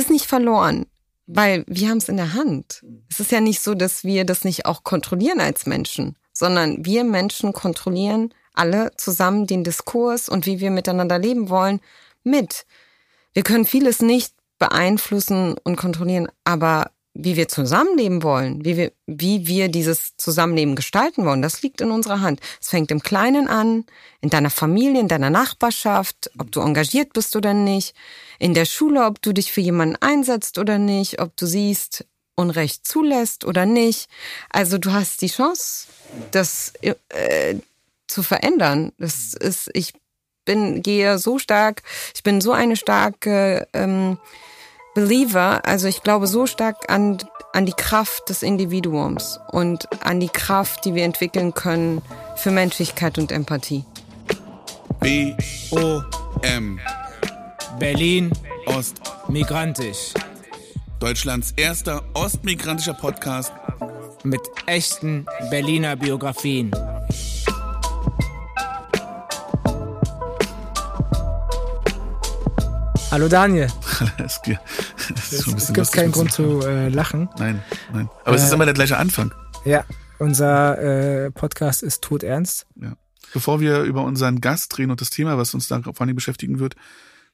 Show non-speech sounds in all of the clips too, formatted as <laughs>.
ist nicht verloren, weil wir haben es in der Hand. Es ist ja nicht so, dass wir das nicht auch kontrollieren als Menschen, sondern wir Menschen kontrollieren alle zusammen den Diskurs und wie wir miteinander leben wollen mit. Wir können vieles nicht beeinflussen und kontrollieren, aber wie wir zusammenleben wollen, wie wir, wie wir dieses Zusammenleben gestalten wollen, das liegt in unserer Hand. Es fängt im Kleinen an, in deiner Familie, in deiner Nachbarschaft, ob du engagiert bist oder nicht, in der Schule, ob du dich für jemanden einsetzt oder nicht, ob du siehst, Unrecht zulässt oder nicht. Also du hast die Chance, das äh, zu verändern. Das ist, ich bin, gehe so stark, ich bin so eine starke ähm, Believer, also ich glaube so stark an, an die Kraft des Individuums und an die Kraft, die wir entwickeln können für Menschlichkeit und Empathie. B-O-M. Berlin Ost. migrantisch. Deutschlands erster ostmigrantischer Podcast. Mit echten Berliner Biografien. Hallo Daniel. <laughs> es gibt keinen Grund zu äh, lachen. Nein, nein. Aber es ist Äh, immer der gleiche Anfang. Ja, unser äh, Podcast ist todernst. Ja. Bevor wir über unseren Gast reden und das Thema, was uns da vor allem beschäftigen wird,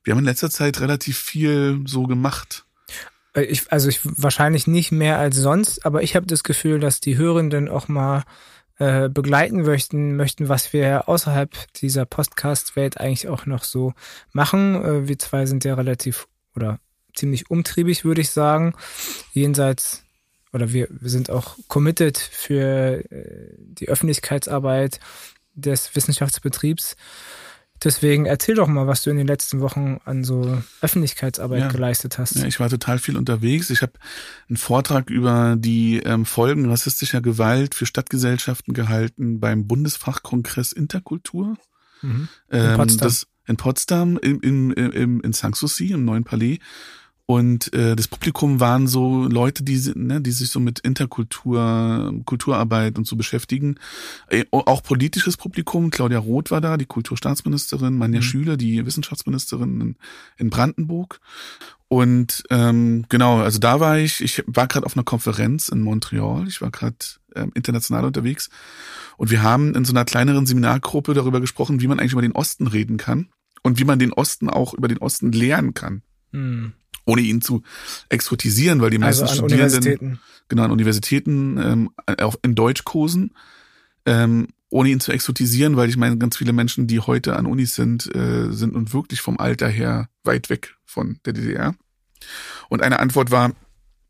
wir haben in letzter Zeit relativ viel so gemacht. Äh, Ich, also ich wahrscheinlich nicht mehr als sonst, aber ich habe das Gefühl, dass die Hörenden auch mal äh, begleiten möchten, möchten, was wir außerhalb dieser Podcast-Welt eigentlich auch noch so machen. Äh, wir zwei sind ja relativ oder ziemlich umtriebig, würde ich sagen. Jenseits oder wir, wir sind auch committed für äh, die Öffentlichkeitsarbeit des Wissenschaftsbetriebs. Deswegen erzähl doch mal, was du in den letzten Wochen an so Öffentlichkeitsarbeit Ja. geleistet hast. Ja, ich war total viel unterwegs. Ich habe einen Vortrag über die ähm, Folgen rassistischer Gewalt für Stadtgesellschaften gehalten beim Bundesfachkongress Interkultur. Mhm. Ähm, Potsdam. Das, in Potsdam, im, im, im, in Sanssouci, im neuen Palais. Und äh, das Publikum waren so Leute, die, ne, die sich so mit Interkultur, Kulturarbeit und so beschäftigen. Äh, auch politisches Publikum. Claudia Roth war da, die Kulturstaatsministerin, Manja Mhm. Schüler, die Wissenschaftsministerin in, in Brandenburg. Und ähm, genau, also da war ich, ich war gerade auf einer Konferenz in Montreal, ich war gerade ähm, international unterwegs und wir haben in so einer kleineren Seminargruppe darüber gesprochen, wie man eigentlich über den Osten reden kann und wie man den Osten auch über den Osten lehren kann, Mhm. ohne ihn zu exotisieren, weil die meisten Also an Studierenden Universitäten. genau an Universitäten ähm, auch in Deutschkursen, ähm, ohne ihn zu exotisieren, weil ich meine, ganz viele Menschen, die heute an Unis sind, äh, sind nun wirklich vom Alter her weit weg von der DDR. Und eine Antwort war,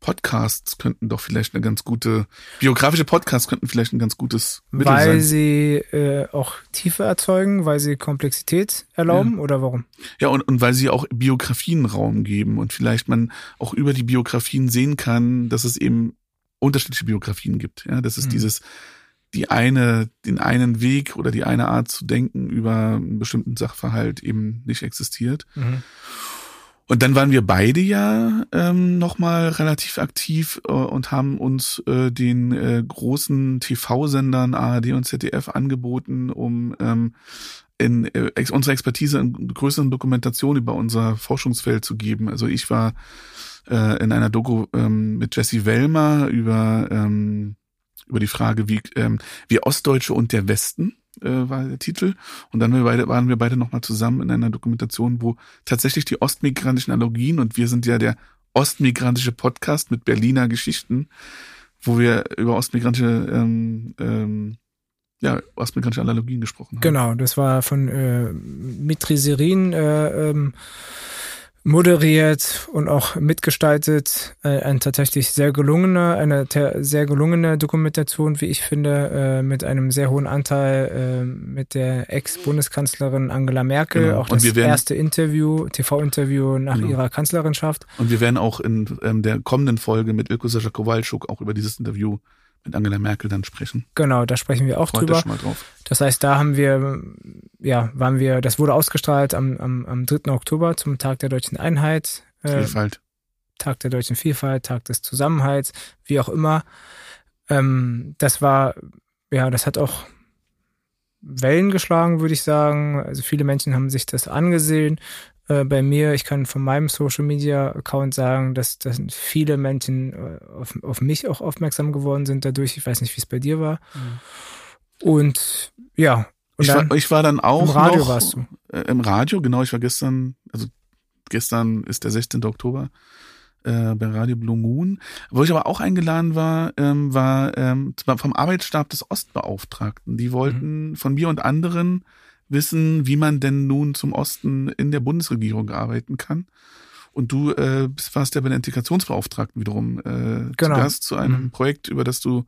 Podcasts könnten doch vielleicht eine ganz gute, biografische Podcasts könnten vielleicht ein ganz gutes Mittel Weil sein. sie äh, auch Tiefe erzeugen, weil sie Komplexität erlauben oder warum? Ja, und, und weil sie auch Biografien Raum geben und vielleicht man auch über die Biografien sehen kann, dass es eben unterschiedliche Biografien gibt. Ja, dass es Mhm. dieses, die eine, den einen Weg oder die eine Art zu denken über einen bestimmten Sachverhalt eben nicht existiert. Mhm. Und dann waren wir beide ja ähm, nochmal relativ aktiv äh, und haben uns äh, den äh, großen TV-Sendern ARD und ZDF angeboten, um ähm, in äh, ex unsere Expertise in größeren Dokumentation über unser Forschungsfeld zu geben. Also ich war äh, in einer Doku ähm, mit Jesse Wellmer über ähm, über die Frage, wie ähm, wir Ostdeutsche und der Westen äh, war der Titel. Und dann wir beide, waren wir beide nochmal zusammen in einer Dokumentation, wo tatsächlich die ostmigrantischen Analogien und wir sind ja der ostmigrantische Podcast mit Berliner Geschichten, wo wir über ostmigrantische ähm, ähm, ja, ostmigrantische Analogien gesprochen haben. Genau, das war von äh, Mitri Serin äh, ähm, moderiert und auch mitgestaltet. Äh, ein tatsächlich sehr gelungener, eine sehr gelungene Dokumentation, wie ich finde, äh, mit einem sehr hohen Anteil äh, mit der Ex-Bundeskanzlerin Angela Merkel. Genau. Auch Und das wir werden- erste Interview, TV-Interview nach Genau. ihrer Kanzlerinschaft. Und wir werden auch in ähm, der kommenden Folge mit Ilko Sascha Kowalczuk auch über dieses Interview mit Angela Merkel dann sprechen. Genau, da sprechen wir auch Freut drüber. schon mal drauf. Das heißt, da haben wir, ja, waren wir, das wurde ausgestrahlt am, am, am 3. Oktober zum Tag der deutschen Einheit, äh, Vielfalt. Tag der deutschen Vielfalt, Tag des Zusammenhalts, wie auch immer. Ähm, das war, ja, das hat auch Wellen geschlagen, würde ich sagen. Also viele Menschen haben sich das angesehen. Äh, bei mir, ich kann von meinem Social Media Account sagen, dass, dass viele Menschen äh, auf, auf mich auch aufmerksam geworden sind dadurch. Ich weiß nicht, wie es bei dir war. Mhm. Und ja. Und ich, war, ich war dann auch im Radio noch, warst du. Äh, im Radio, genau. Ich war gestern, also gestern ist der 16. Oktober äh, bei Radio Blue Moon. Wo ich aber auch eingeladen war, ähm, war ähm, vom Arbeitsstab des Ostbeauftragten. Die wollten mhm. von mir und anderen wissen, wie man denn nun zum Osten in der Bundesregierung arbeiten kann. Und du äh, warst ja bei der Integrationsbeauftragten wiederum äh, genau. zu Gast zu einem mhm. Projekt, über das du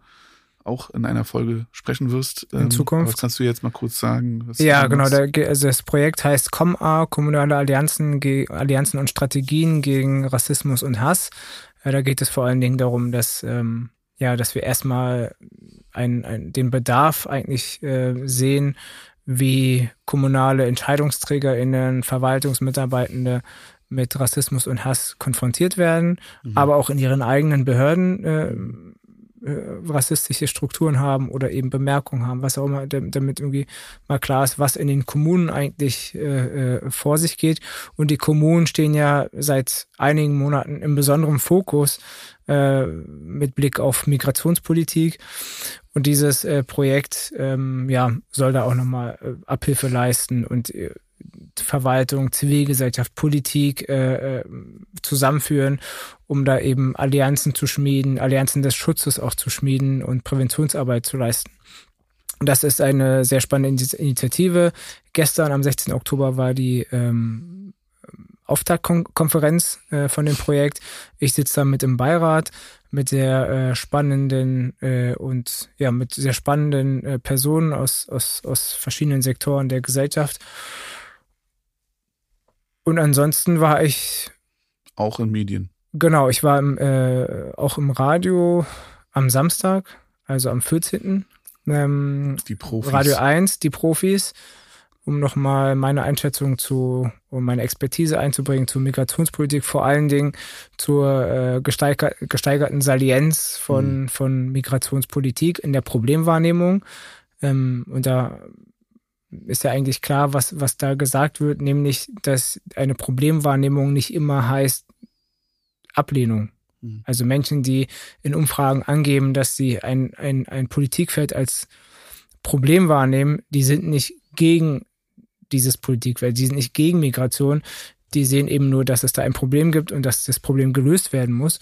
auch in einer Folge sprechen wirst. Ähm, in Zukunft. Was kannst du jetzt mal kurz sagen? ja, genau. Der, also das Projekt heißt COMA, Kommunale Allianzen, Allianzen und Strategien gegen Rassismus und Hass. Äh, da geht es vor allen Dingen darum, dass, ähm, ja, dass wir erstmal ein, ein, den Bedarf eigentlich äh, sehen, wie kommunale EntscheidungsträgerInnen, Verwaltungsmitarbeitende mit Rassismus und Hass konfrontiert werden, mhm. aber auch in ihren eigenen Behörden äh, äh, rassistische Strukturen haben oder eben Bemerkungen haben, was auch immer, damit irgendwie mal klar ist, was in den Kommunen eigentlich äh, äh, vor sich geht. Und die Kommunen stehen ja seit einigen Monaten im besonderen Fokus äh, mit Blick auf Migrationspolitik. Und dieses äh, Projekt ähm, ja, soll da auch nochmal äh, Abhilfe leisten und äh, Verwaltung, Zivilgesellschaft, Politik äh, äh, zusammenführen, um da eben Allianzen zu schmieden, Allianzen des Schutzes auch zu schmieden und Präventionsarbeit zu leisten. Das ist eine sehr spannende Initiative. Gestern am 16. Oktober war die ähm, Auftaktkonferenz äh, von dem Projekt. Ich sitze da mit im Beirat mit sehr äh, spannenden äh, und ja mit sehr spannenden äh, Personen aus, aus, aus verschiedenen Sektoren der Gesellschaft und ansonsten war ich. Auch in Medien. Genau, ich war im, äh, auch im Radio am Samstag, also am 14. Ähm, die Profis. Radio 1, die Profis, um nochmal meine Einschätzung zu, um meine Expertise einzubringen zur Migrationspolitik, vor allen Dingen zur äh, gesteiger, gesteigerten Salienz von, mhm. von Migrationspolitik in der Problemwahrnehmung. Ähm, und da ist ja eigentlich klar, was, was da gesagt wird, nämlich, dass eine Problemwahrnehmung nicht immer heißt Ablehnung. Mhm. Also Menschen, die in Umfragen angeben, dass sie ein, ein, ein Politikfeld als Problem wahrnehmen, die sind nicht gegen dieses Politikfeld, die sind nicht gegen Migration, die sehen eben nur, dass es da ein Problem gibt und dass das Problem gelöst werden muss.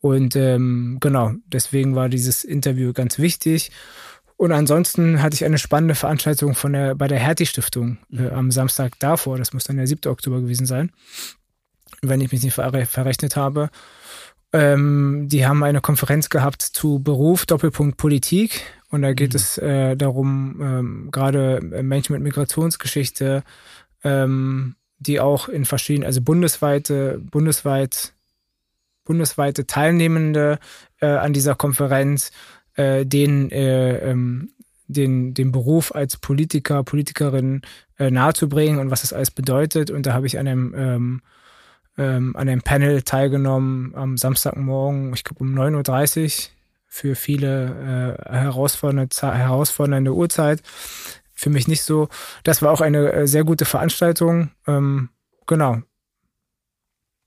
Und ähm, genau, deswegen war dieses Interview ganz wichtig. Und ansonsten hatte ich eine spannende Veranstaltung von der, bei der Hertie-Stiftung äh, mhm. am Samstag davor. Das muss dann der 7. Oktober gewesen sein, wenn ich mich nicht ver verrechnet habe. Ähm, die haben eine Konferenz gehabt zu Beruf, Doppelpunkt Politik. Und da geht mhm. es äh, darum, ähm, gerade Menschen mit Migrationsgeschichte, ähm, die auch in verschiedenen, also bundesweite, bundesweit, bundesweite Teilnehmende äh, an dieser Konferenz äh, den, äh, ähm, den, den Beruf als Politiker, Politikerin äh, nahezubringen und was das alles bedeutet. Und da habe ich an einem, ähm, ähm, an einem Panel teilgenommen am Samstagmorgen, ich glaube um 9.30 Uhr für viele äh, herausfordernde, herausfordernde Uhrzeit. Für mich nicht so. Das war auch eine äh, sehr gute Veranstaltung. Ähm, genau.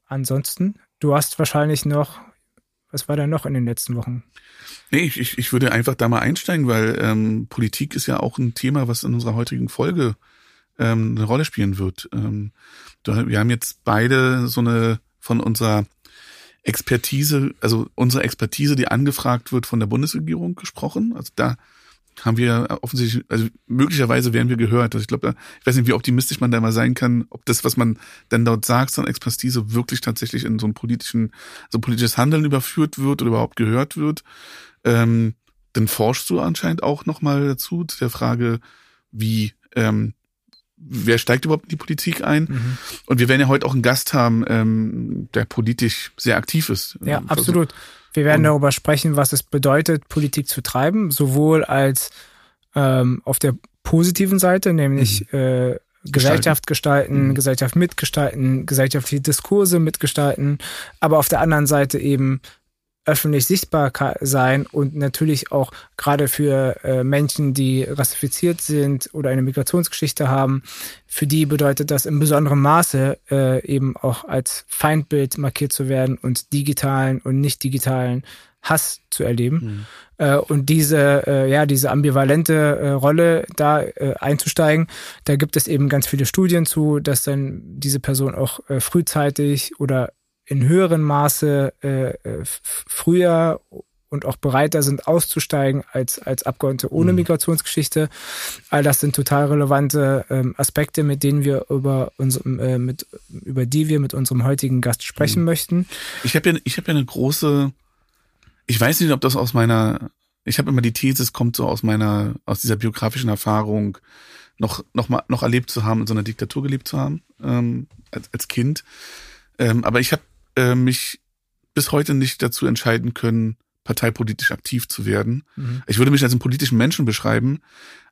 Ansonsten, du hast wahrscheinlich noch, was war da noch in den letzten Wochen? Nee, ich, ich würde einfach da mal einsteigen, weil ähm, Politik ist ja auch ein Thema, was in unserer heutigen Folge ähm, eine Rolle spielen wird. Ähm, wir haben jetzt beide so eine von unserer Expertise, also unsere Expertise, die angefragt wird von der Bundesregierung gesprochen. Also da haben wir offensichtlich, also möglicherweise werden wir gehört. Also ich glaube, ich weiß nicht, wie optimistisch man da mal sein kann, ob das, was man denn dort sagt, so eine Expertise wirklich tatsächlich in so ein politischen, so ein politisches Handeln überführt wird oder überhaupt gehört wird. Ähm, dann forschst du anscheinend auch nochmal dazu, zu der Frage, wie, ähm, wer steigt überhaupt in die Politik ein? Mhm. Und wir werden ja heute auch einen Gast haben, ähm, der politisch sehr aktiv ist. Ja, also, absolut. Wir werden darüber sprechen, was es bedeutet, Politik zu treiben, sowohl als ähm, auf der positiven Seite, nämlich mhm. äh, Gesellschaft gestalten, mhm. Gesellschaft mitgestalten, gesellschaftliche Diskurse mitgestalten, aber auf der anderen Seite eben öffentlich sichtbar sein und natürlich auch gerade für äh, Menschen, die rassifiziert sind oder eine Migrationsgeschichte haben, für die bedeutet das in besonderem Maße äh, eben auch als Feindbild markiert zu werden und digitalen und nicht digitalen Hass zu erleben. Mhm. Äh, und diese, äh, ja, diese ambivalente äh, Rolle da äh, einzusteigen, da gibt es eben ganz viele Studien zu, dass dann diese Person auch äh, frühzeitig oder in höherem Maße äh, äh früher und auch bereiter sind auszusteigen als, als Abgeordnete ohne mhm. Migrationsgeschichte. All das sind total relevante ähm, Aspekte, mit denen wir über unserem, äh, mit, über die wir mit unserem heutigen Gast sprechen mhm. möchten. Ich habe ja, ich habe ja eine große, ich weiß nicht, ob das aus meiner, ich habe immer die These, es kommt so aus meiner, aus dieser biografischen Erfahrung, noch, noch mal, noch erlebt zu haben, in so einer Diktatur gelebt zu haben, ähm, als, als Kind. Ähm, aber ich habe äh, mich bis heute nicht dazu entscheiden können, parteipolitisch aktiv zu werden. Mhm. Ich würde mich als einen politischen Menschen beschreiben,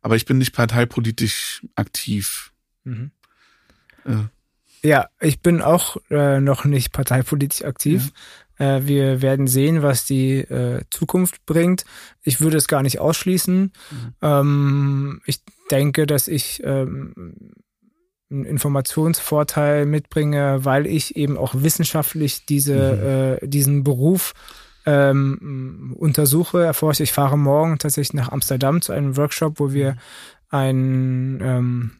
aber ich bin nicht parteipolitisch aktiv. Mhm. Äh. Ja, ich bin auch äh, noch nicht parteipolitisch aktiv. Ja. Äh, wir werden sehen, was die äh, Zukunft bringt. Ich würde es gar nicht ausschließen. Mhm. Ähm, ich denke, dass ich ähm, einen Informationsvorteil mitbringe, weil ich eben auch wissenschaftlich diese, mhm. äh, diesen Beruf ähm, untersuche, erforsche. Ich fahre morgen tatsächlich nach Amsterdam zu einem Workshop, wo wir einen, ähm,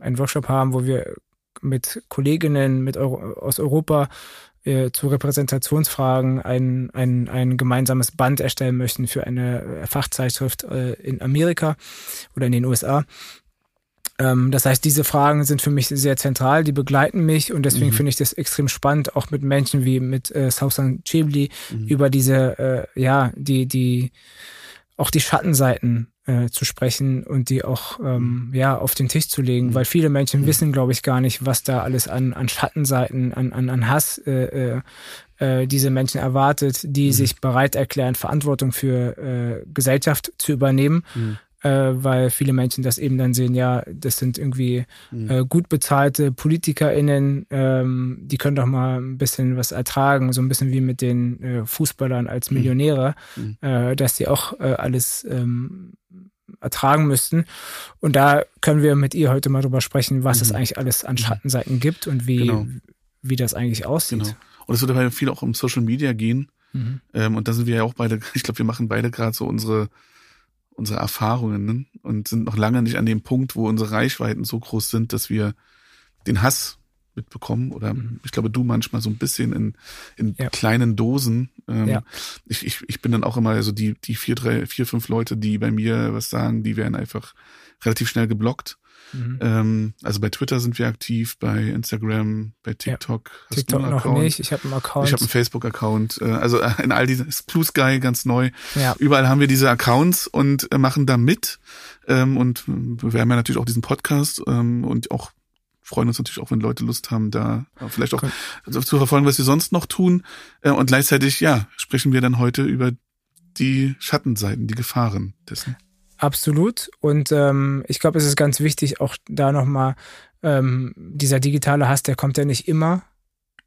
einen Workshop haben, wo wir mit Kolleginnen mit Euro aus Europa äh, zu Repräsentationsfragen ein, ein, ein gemeinsames Band erstellen möchten für eine Fachzeitschrift äh, in Amerika oder in den USA. Ähm, das heißt, diese Fragen sind für mich sehr zentral, die begleiten mich und deswegen mhm. finde ich das extrem spannend, auch mit Menschen wie mit äh, Sausan Chibli mhm. über diese, äh, ja, die, die, auch die Schattenseiten äh, zu sprechen und die auch ähm, mhm. ja auf den Tisch zu legen, mhm. weil viele Menschen mhm. wissen, glaube ich, gar nicht, was da alles an, an Schattenseiten, an, an, an Hass äh, äh, äh diese Menschen erwartet, die mhm. sich bereit erklären, Verantwortung für äh, Gesellschaft zu übernehmen. Äh, weil viele Menschen das eben dann sehen, ja, das sind irgendwie mhm. äh, gut bezahlte PolitikerInnen, ähm, die können doch mal ein bisschen was ertragen, so ein bisschen wie mit den äh, Fußballern als mhm. Millionäre, mhm. äh, dass die auch äh, alles ähm, ertragen müssten. Und da können wir mit ihr heute mal drüber sprechen, was mhm. es eigentlich alles an mhm. Schattenseiten gibt und wie, genau. wie das eigentlich aussieht. Genau. Und es wird dabei viel auch um Social Media gehen. Mhm. Ähm, und da sind wir ja auch beide, <laughs> ich glaube, wir machen beide gerade so unsere unsere Erfahrungen und sind noch lange nicht an dem Punkt, wo unsere Reichweiten so groß sind, dass wir den Hass mitbekommen oder mhm. ich glaube du manchmal so ein bisschen in, in ja. kleinen Dosen. Ähm, ja. ich, ich, ich bin dann auch immer so die, die vier, drei, vier, fünf Leute, die bei mir was sagen, die werden einfach relativ schnell geblockt. Mhm. Ähm, also bei Twitter sind wir aktiv, bei Instagram, bei TikTok. Ja. TikTok noch Account? nicht. Ich habe einen Account. Ich habe einen Facebook-Account. Äh, also äh, in all diesen Blue Sky ganz neu. Ja. Überall haben wir diese Accounts und äh, machen da mit. Ähm, und wir haben ja natürlich auch diesen Podcast ähm, und auch freuen uns natürlich auch, wenn Leute Lust haben, da vielleicht auch okay. zu verfolgen, was sie sonst noch tun. Und gleichzeitig, ja, sprechen wir dann heute über die Schattenseiten, die Gefahren dessen. Absolut. Und ähm, ich glaube, es ist ganz wichtig, auch da nochmal, ähm, dieser digitale Hass, der kommt ja nicht immer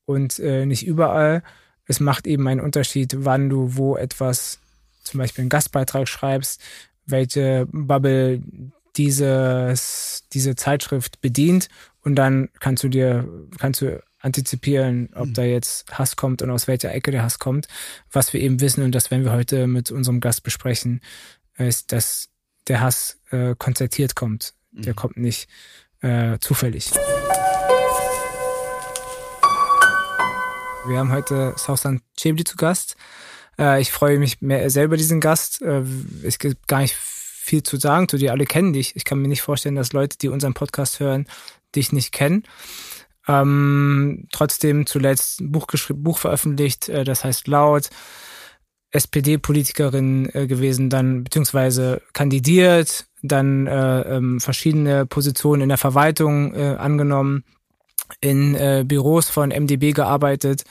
und äh, nicht überall. Es macht eben einen Unterschied, wann du wo etwas, zum Beispiel einen Gastbeitrag schreibst, welche Bubble dieses, diese Zeitschrift bedient und dann kannst du dir, kannst du antizipieren, ob mhm. da jetzt Hass kommt und aus welcher Ecke der Hass kommt. Was wir eben wissen und das werden wir heute mit unserem Gast besprechen, ist, dass der Hass äh, konzertiert kommt. Der mhm. kommt nicht äh, zufällig. Wir haben heute Sausan Chebli zu Gast. Äh, ich freue mich mehr selber diesen Gast. Äh, es gibt gar nicht viel zu sagen zu dir. Alle kennen dich. Ich kann mir nicht vorstellen, dass Leute, die unseren Podcast hören, dich nicht kennen. Ähm, trotzdem zuletzt ein Buch, Buch veröffentlicht, äh, das heißt Laut. SPD-Politikerin äh, gewesen, dann beziehungsweise kandidiert, dann äh, ähm, verschiedene Positionen in der Verwaltung äh, angenommen, in äh, Büros von MDB gearbeitet,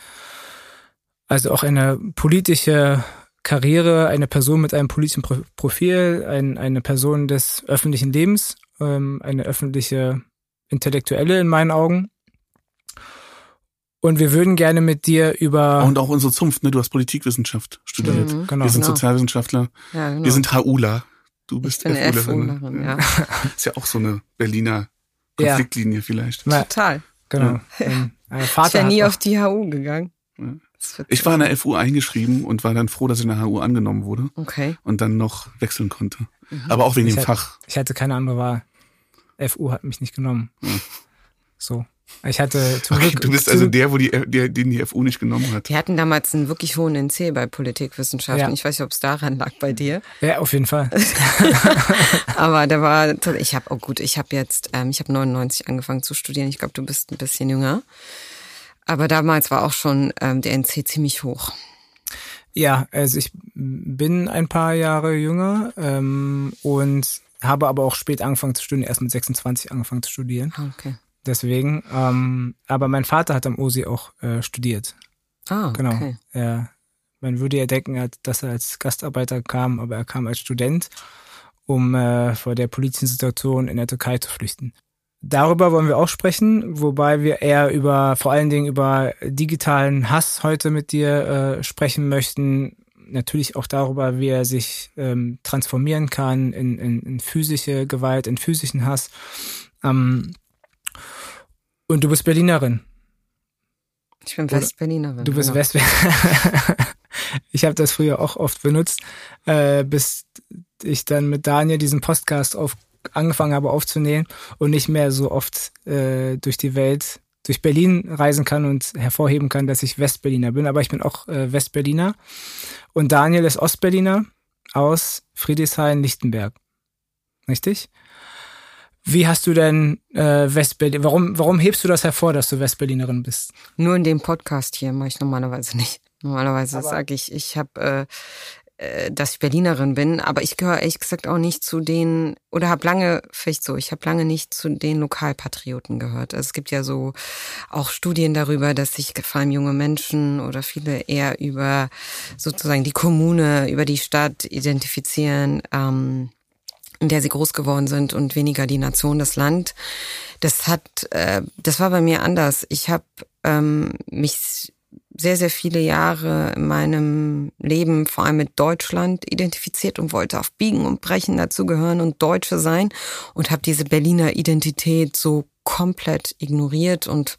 also auch eine politische Karriere, eine Person mit einem politischen Profil, ein, eine Person des öffentlichen Lebens, ähm, eine öffentliche Intellektuelle in meinen Augen. Und wir würden gerne mit dir über. Und auch unsere Zunft, ne? Du hast Politikwissenschaft studiert. Mhm. Genau. Wir sind Genau. Sozialwissenschaftler. Ja, genau. Wir sind HUler. Du bist ich bin FUlerin. FUlerin, ja. <laughs> Ist ja auch so eine Berliner Ja. Konfliktlinie vielleicht. Na, Total. genau. Ähm, äh, <laughs> Ich wäre nie auf die HU gegangen. Ja. Ich war in der FU eingeschrieben und war dann froh, dass ich in der HU angenommen wurde Okay. und dann noch wechseln konnte. Aber auch wegen Ich dem hab- Fach. Ich hatte keine andere Wahl. FU hat mich nicht genommen. So. Ich hatte zum Okay, Glück. du bist also der, wo die, der, den die FU nicht genommen hat. Die hatten damals einen wirklich hohen NC bei Politikwissenschaften. Ja. Ich weiß nicht, ob es daran lag bei dir. Ja, auf jeden Fall. <laughs> Aber da war, ich habe, oh gut, ich habe jetzt, ähm, ich habe 99 angefangen zu studieren. Ich glaube, du bist ein bisschen jünger. Aber damals war auch schon ähm, der NC ziemlich hoch. Ja, also ich bin ein paar Jahre jünger ähm, und habe aber auch spät angefangen zu studieren, erst mit 26 angefangen zu studieren. Ah, Okay. Deswegen. Ähm, aber mein Vater hat am OSI auch äh, studiert. Ah, Genau. okay. Er, man würde ja denken, dass er als Gastarbeiter kam, aber er kam als Student, um äh, vor der politischen Situation in der Türkei zu flüchten. Darüber wollen wir auch sprechen, wobei wir eher über, vor allen Dingen über digitalen Hass heute mit dir äh, sprechen möchten. Natürlich auch darüber, wie er sich ähm, transformieren kann in, in, in physische Gewalt, in physischen Hass. Ähm, und du bist Berlinerin. Ich bin Westberlinerin. Du bist genau. West. <laughs> ich habe das früher auch oft benutzt, äh, bis ich dann mit Daniel diesen Podcast auf, angefangen habe aufzunehmen und nicht mehr so oft äh, durch die Welt, durch Berlin reisen kann und hervorheben kann, dass ich Westberliner bin. Aber ich bin auch äh, Westberliner. Und Daniel ist Ostberliner aus Friedrichshain-Lichtenberg. Richtig? Wie hast du denn äh, Westberlin, warum, warum hebst du das hervor, dass du Westberlinerin bist? Nur in dem Podcast hier mache ich normalerweise nicht. Normalerweise sage ich, ich habe, äh, äh, dass ich Berlinerin bin, aber ich gehöre ehrlich gesagt auch nicht zu den, oder habe lange, vielleicht so, ich habe lange nicht zu den Lokalpatrioten gehört. Also es gibt ja so auch Studien darüber, dass sich vor allem junge Menschen oder viele eher über sozusagen die Kommune, über die Stadt identifizieren. Ähm, in der sie groß geworden sind und weniger die Nation, das Land. Das hat, äh, das war bei mir anders. Ich habe ähm, mich sehr, sehr viele Jahre in meinem Leben vor allem mit Deutschland identifiziert und wollte auf Biegen und Brechen dazugehören und Deutsche sein und habe diese Berliner Identität so komplett ignoriert und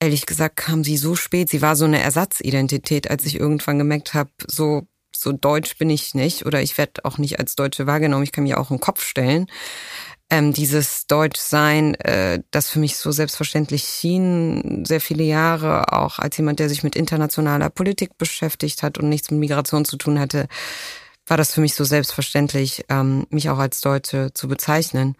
ehrlich gesagt kam sie so spät. Sie war so eine Ersatzidentität, als ich irgendwann gemerkt habe, so so deutsch bin ich nicht oder ich werde auch nicht als Deutsche wahrgenommen. Ich kann mir auch einen Kopf stellen. Ähm, dieses Deutschsein, äh, das für mich so selbstverständlich schien, sehr viele Jahre, auch als jemand, der sich mit internationaler Politik beschäftigt hat und nichts mit Migration zu tun hatte, war das für mich so selbstverständlich, ähm, mich auch als Deutsche zu bezeichnen.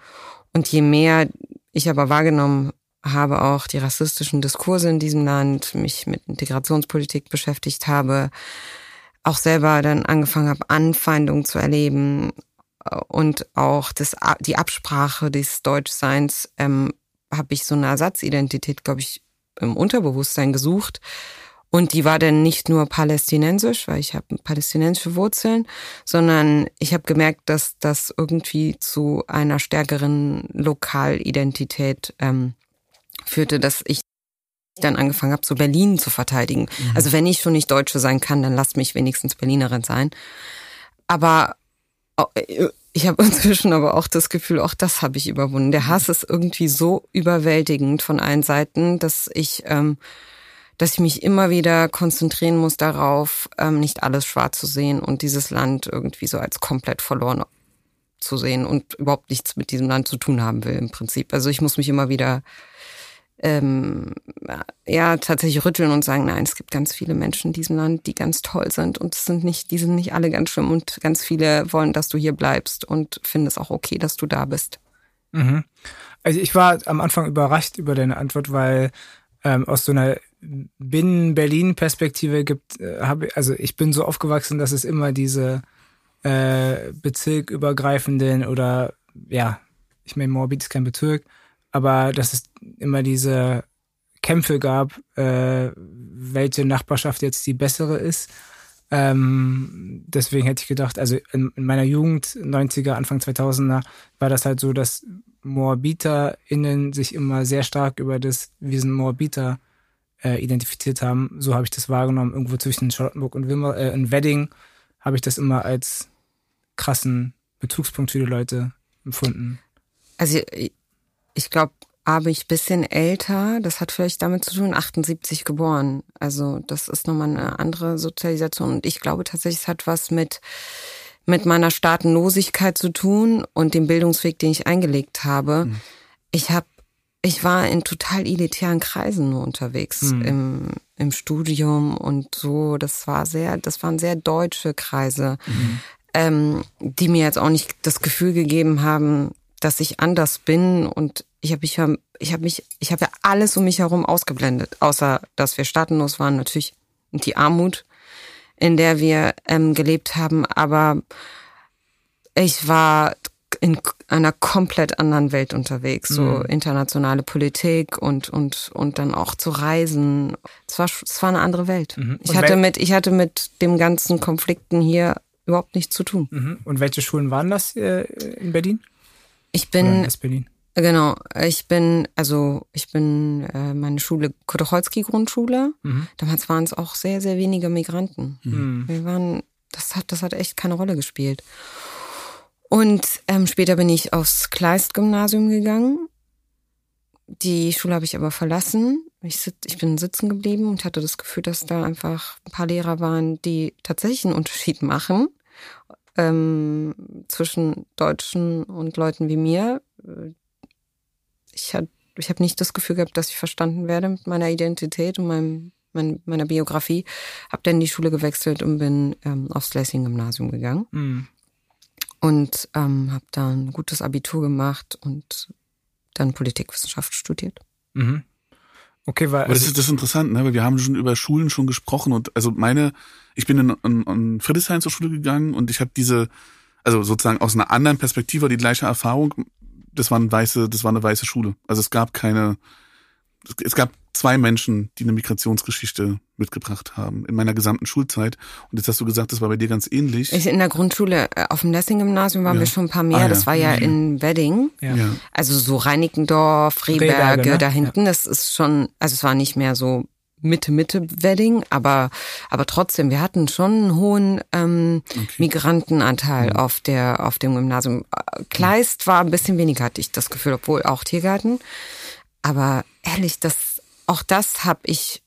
Und je mehr ich aber wahrgenommen habe, auch die rassistischen Diskurse in diesem Land, mich mit Integrationspolitik beschäftigt habe, auch selber dann angefangen habe, Anfeindungen zu erleben äh, und auch das, die Absprache des Deutschseins, ähm, habe ich so eine Ersatzidentität, glaube ich, im Unterbewusstsein gesucht. Und die war dann nicht nur palästinensisch, weil ich habe palästinensische Wurzeln, sondern ich habe gemerkt, dass das irgendwie zu einer stärkeren Lokalidentität ähm, führte, dass ich dann angefangen habe, so Berlin zu verteidigen. Mhm. Also wenn ich schon nicht Deutsche sein kann, dann lasst mich wenigstens Berlinerin sein. Aber äh, ich habe <laughs> inzwischen aber auch das Gefühl, auch das habe ich überwunden. Der Hass ist irgendwie so überwältigend von allen Seiten, dass ich, ähm, dass ich mich immer wieder konzentrieren muss darauf, ähm, nicht alles schwarz zu sehen und dieses Land irgendwie so als komplett verloren zu sehen und überhaupt nichts mit diesem Land zu tun haben will im Prinzip. Also ich muss mich immer wieder ähm, ja tatsächlich rütteln und sagen, nein, es gibt ganz viele Menschen in diesem Land, die ganz toll sind und es sind nicht, die sind nicht alle ganz schlimm und ganz viele wollen, dass du hier bleibst und finden es auch okay, dass du da bist. Mhm. Also ich war am Anfang überrascht über deine Antwort, weil ähm, aus so einer Binnen-Berlin-Perspektive gibt, äh, habe also ich bin so aufgewachsen, dass es immer diese äh, bezirkübergreifenden oder ja, ich meine, Moabit ist kein Bezirk, aber dass es immer diese Kämpfe gab, äh, welche Nachbarschaft jetzt die bessere ist. Ähm, deswegen hätte ich gedacht, also in, in meiner Jugend, 90er, Anfang 2000er, war das halt so, dass MoabiterInnen sich immer sehr stark über das, wir sind Moabiter, äh, identifiziert haben. So habe ich das wahrgenommen. Irgendwo zwischen Charlottenburg und Wimmer, äh, in Wedding habe ich das immer als krassen Bezugspunkt für die Leute empfunden. Also ich glaube, habe ich bisschen älter, das hat vielleicht damit zu tun, 78 geboren. Also das ist nochmal eine andere Sozialisation. Und ich glaube tatsächlich, es hat was mit, mit meiner Staatenlosigkeit zu tun und dem Bildungsweg, den ich eingelegt habe. Mhm. Ich habe ich war in total elitären Kreisen nur unterwegs mhm. im, im Studium und so. Das war sehr, das waren sehr deutsche Kreise, mhm. ähm, die mir jetzt auch nicht das Gefühl gegeben haben, dass ich anders bin und ich habe mich, ich habe mich, ich habe ja alles um mich herum ausgeblendet, außer dass wir staatenlos waren, natürlich die Armut, in der wir ähm, gelebt haben, aber ich war in einer komplett anderen Welt unterwegs, so mhm. internationale Politik und und und dann auch zu reisen. Es war es war eine andere Welt. Mhm. Ich hatte mit ich hatte mit dem ganzen Konflikten hier überhaupt nichts zu tun. Mhm. Und welche Schulen waren das äh, in Berlin? Ich bin Berlin? Genau, ich bin, also ich bin äh, meine Schule, Kotocholski Grundschule. Mhm. Damals waren es auch sehr, sehr wenige Migranten. Mhm. Wir waren, das hat, das hat echt keine Rolle gespielt. Und ähm, später bin ich aufs Kleist-Gymnasium gegangen. Die Schule habe ich aber verlassen. Ich, sit, ich bin sitzen geblieben und hatte das Gefühl, dass da einfach ein paar Lehrer waren, die tatsächlich einen Unterschied machen ähm, zwischen Deutschen und Leuten wie mir. Ich habe ich hab nicht das Gefühl gehabt, dass ich verstanden werde mit meiner Identität und meinem, mein, meiner Biografie. Habe dann die Schule gewechselt und bin ähm, aufs Lessing-Gymnasium gegangen. Mhm. Und ähm, habe da ein gutes Abitur gemacht und dann Politikwissenschaft studiert. Mhm. Okay, weil. Aber das also ist das ist interessant, ne? Weil wir haben schon über Schulen schon gesprochen und also meine, ich bin in, in, in Friedrichshain zur Schule gegangen und ich habe diese, also sozusagen aus einer anderen Perspektive die gleiche Erfahrung. Das war eine weiße, das war eine weiße Schule. Also es gab keine, es gab zwei Menschen, die eine Migrationsgeschichte mitgebracht haben in meiner gesamten Schulzeit. Und jetzt hast du gesagt, das war bei dir ganz ähnlich. Ich in der Grundschule äh, auf dem Lessing-Gymnasium waren ja. wir schon ein paar mehr. Ah, ja. Das war ja mhm. in Wedding. Ja. Also so Reinickendorf, Rehberge, Rehberge ne? da hinten. Das ist schon, also es war nicht mehr so Mitte, Mitte Wedding, aber, aber trotzdem, wir hatten schon einen hohen ähm, okay. Migrantenanteil ja. auf der, auf dem Gymnasium. Kleist war ein bisschen weniger, hatte ich das Gefühl, obwohl auch Tiergarten. Aber ehrlich, das, auch das habe ich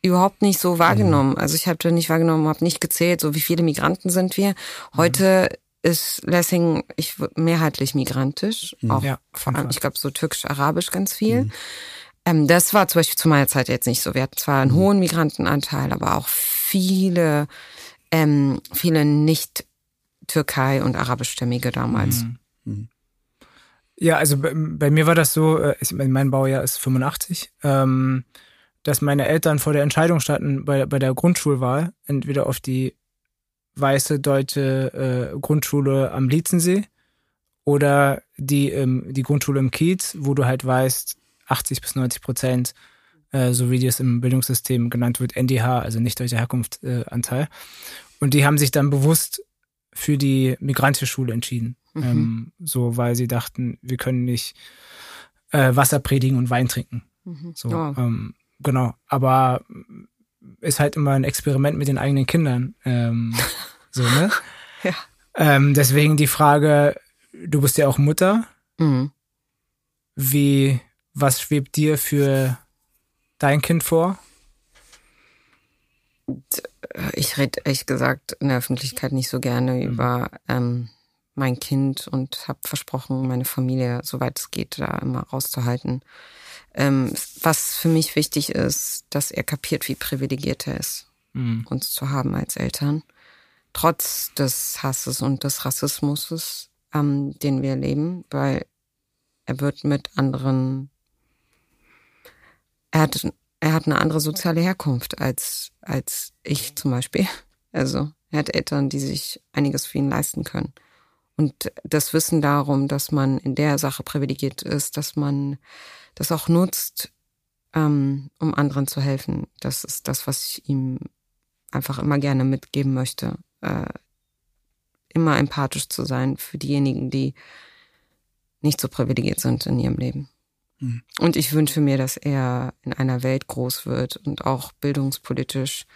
überhaupt nicht so wahrgenommen. Also ich habe da nicht wahrgenommen, habe nicht gezählt, so wie viele Migranten sind wir. Heute mhm. ist Lessing ich mehrheitlich migrantisch, mhm. auch ja, von, ich glaube so türkisch-arabisch ganz viel. Mhm. Ähm, das war zum Beispiel zu meiner Zeit jetzt nicht so. Wir hatten zwar einen mhm. hohen Migrantenanteil, aber auch viele, ähm, viele nicht Türkei und arabischstämmige damals. Mhm. Ja, also bei, bei, mir war das so, äh, ich, mein Baujahr ist 85, ähm, dass meine Eltern vor der Entscheidung standen bei, bei der Grundschulwahl, entweder auf die weiße deutsche äh, Grundschule am Lietzensee oder die, ähm, die Grundschule im Kiez, wo du halt weißt, 80 bis 90 Prozent, äh, so wie das im Bildungssystem genannt wird, NDH, also nicht deutscher Herkunft äh. Und die haben sich dann bewusst für die migrantische Schule entschieden. Mhm. Ähm, so, weil sie dachten, wir können nicht äh, Wasser predigen und Wein trinken. Mhm. So, oh. ähm, genau. Aber ist halt immer ein Experiment mit den eigenen Kindern. Ähm, <laughs> so, ne? ja. Ähm, deswegen die Frage, du bist ja auch Mutter. Mhm. Wie, was schwebt dir für dein Kind vor? Ich rede ehrlich gesagt in der Öffentlichkeit nicht so gerne mhm. über ähm, mein Kind und habe versprochen, meine Familie, soweit es geht, da immer rauszuhalten. Ähm, was für mich wichtig ist, dass er kapiert, wie privilegiert er ist, mhm. uns zu haben als Eltern. Trotz des Hasses und des Rassismus, ähm, den wir erleben, weil er wird mit anderen, er hat, er hat eine andere soziale Herkunft als, als ich zum Beispiel. Also er hat Eltern, die sich einiges für ihn leisten können. Und das Wissen darum, dass man in der Sache privilegiert ist, dass man das auch nutzt, ähm, um anderen zu helfen, das ist das, was ich ihm einfach immer gerne mitgeben möchte. Äh, immer empathisch zu sein für diejenigen, die nicht so privilegiert sind in ihrem Leben. Mhm. Und ich wünsche mir, dass er in einer Welt groß wird und auch bildungspolitisch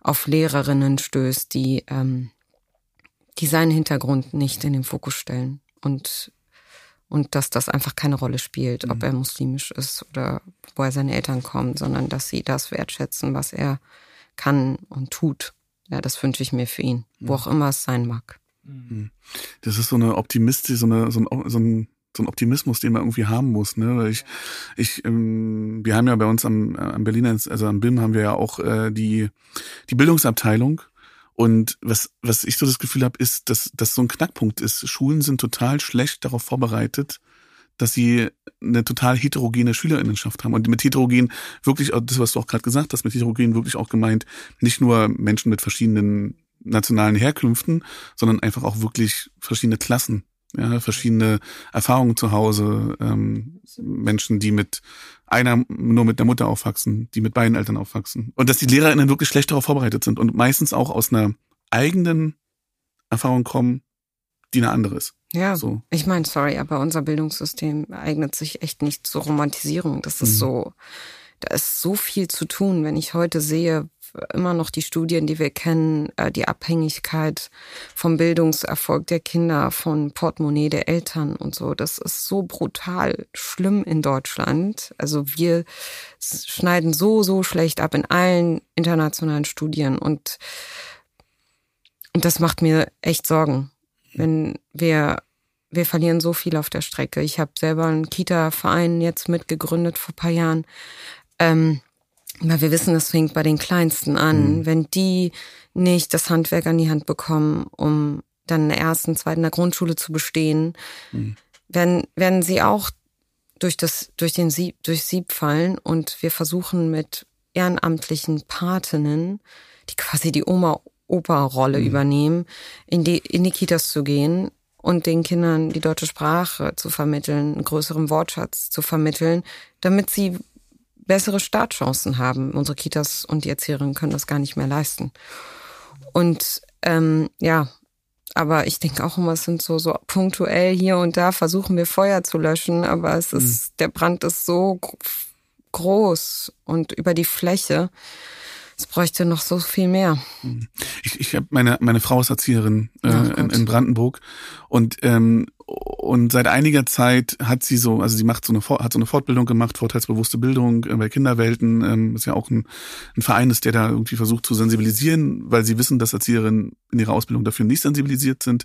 auf Lehrerinnen stößt, die, ähm, die seinen Hintergrund nicht in den Fokus stellen und und dass das einfach keine Rolle spielt, ob mhm. er muslimisch ist oder woher seine Eltern kommen, sondern dass sie das wertschätzen, was er kann und tut. Ja, das wünsche ich mir für ihn, wo auch immer es sein mag. Mhm. Das ist so eine Optimistik, so, eine, so, ein, so, ein, so ein Optimismus, den man irgendwie haben muss. Ne? Weil ich, ich, ähm, wir haben ja bei uns am, am Berliner, also am BIM haben wir ja auch äh, die, die Bildungsabteilung. Und was, was ich so das Gefühl habe, ist, dass das so ein Knackpunkt ist. Schulen sind total schlecht darauf vorbereitet, dass sie eine total heterogene Schülerinnenschaft haben. Und mit heterogen wirklich, das, was du auch gerade gesagt hast, mit heterogen wirklich auch gemeint, nicht nur Menschen mit verschiedenen nationalen Herkünften, sondern einfach auch wirklich verschiedene Klassen, ja, verschiedene Erfahrungen zu Hause, ähm, Menschen, die mit einer nur mit der Mutter aufwachsen, die mit beiden Eltern aufwachsen. Und dass die LehrerInnen wirklich schlecht darauf vorbereitet sind und meistens auch aus einer eigenen Erfahrung kommen, die eine andere ist. Ja, so. ich meine, sorry, aber unser Bildungssystem eignet sich echt nicht zur Romantisierung. Das ist mhm. so, da ist so viel zu tun. Wenn ich heute sehe, immer noch die Studien, die wir kennen, äh, die Abhängigkeit vom Bildungserfolg der Kinder, von Portemonnaie der Eltern und so. Das ist so brutal schlimm in Deutschland. Also wir schneiden so, so schlecht ab in allen internationalen Studien und, und das macht mir echt Sorgen, wenn wir wir verlieren so viel auf der Strecke. Ich habe selber einen Kita-Verein jetzt mitgegründet vor paar Jahren. Ähm, weil wir wissen, es fängt bei den Kleinsten an. Mhm. Wenn die nicht das Handwerk an die Hand bekommen, um dann in der ersten, zweiten der Grundschule zu bestehen, mhm. werden, werden sie auch durch das, durch den Sieb, durch Sieb fallen und wir versuchen mit ehrenamtlichen Patinnen, die quasi die Oma-Opa-Rolle mhm. übernehmen, in die, in die Kitas zu gehen und den Kindern die deutsche Sprache zu vermitteln, einen größeren Wortschatz zu vermitteln, damit sie bessere Startchancen haben. Unsere Kitas und die Erzieherinnen können das gar nicht mehr leisten. Und ähm, ja, aber ich denke auch immer, es sind so, so punktuell hier und da versuchen wir Feuer zu löschen, aber es ist, mhm. der Brand ist so groß und über die Fläche. Es bräuchte noch so viel mehr. Ich, ich habe meine meine Frau ist Erzieherin äh, in, in Brandenburg und ähm, und seit einiger Zeit hat sie so, also sie macht so eine, hat so eine Fortbildung gemacht, vorteilsbewusste Bildung äh, bei Kinderwelten, ähm, ist ja auch ein, ein Verein ist, der da irgendwie versucht zu sensibilisieren, weil sie wissen, dass Erzieherinnen in ihrer Ausbildung dafür nicht sensibilisiert sind,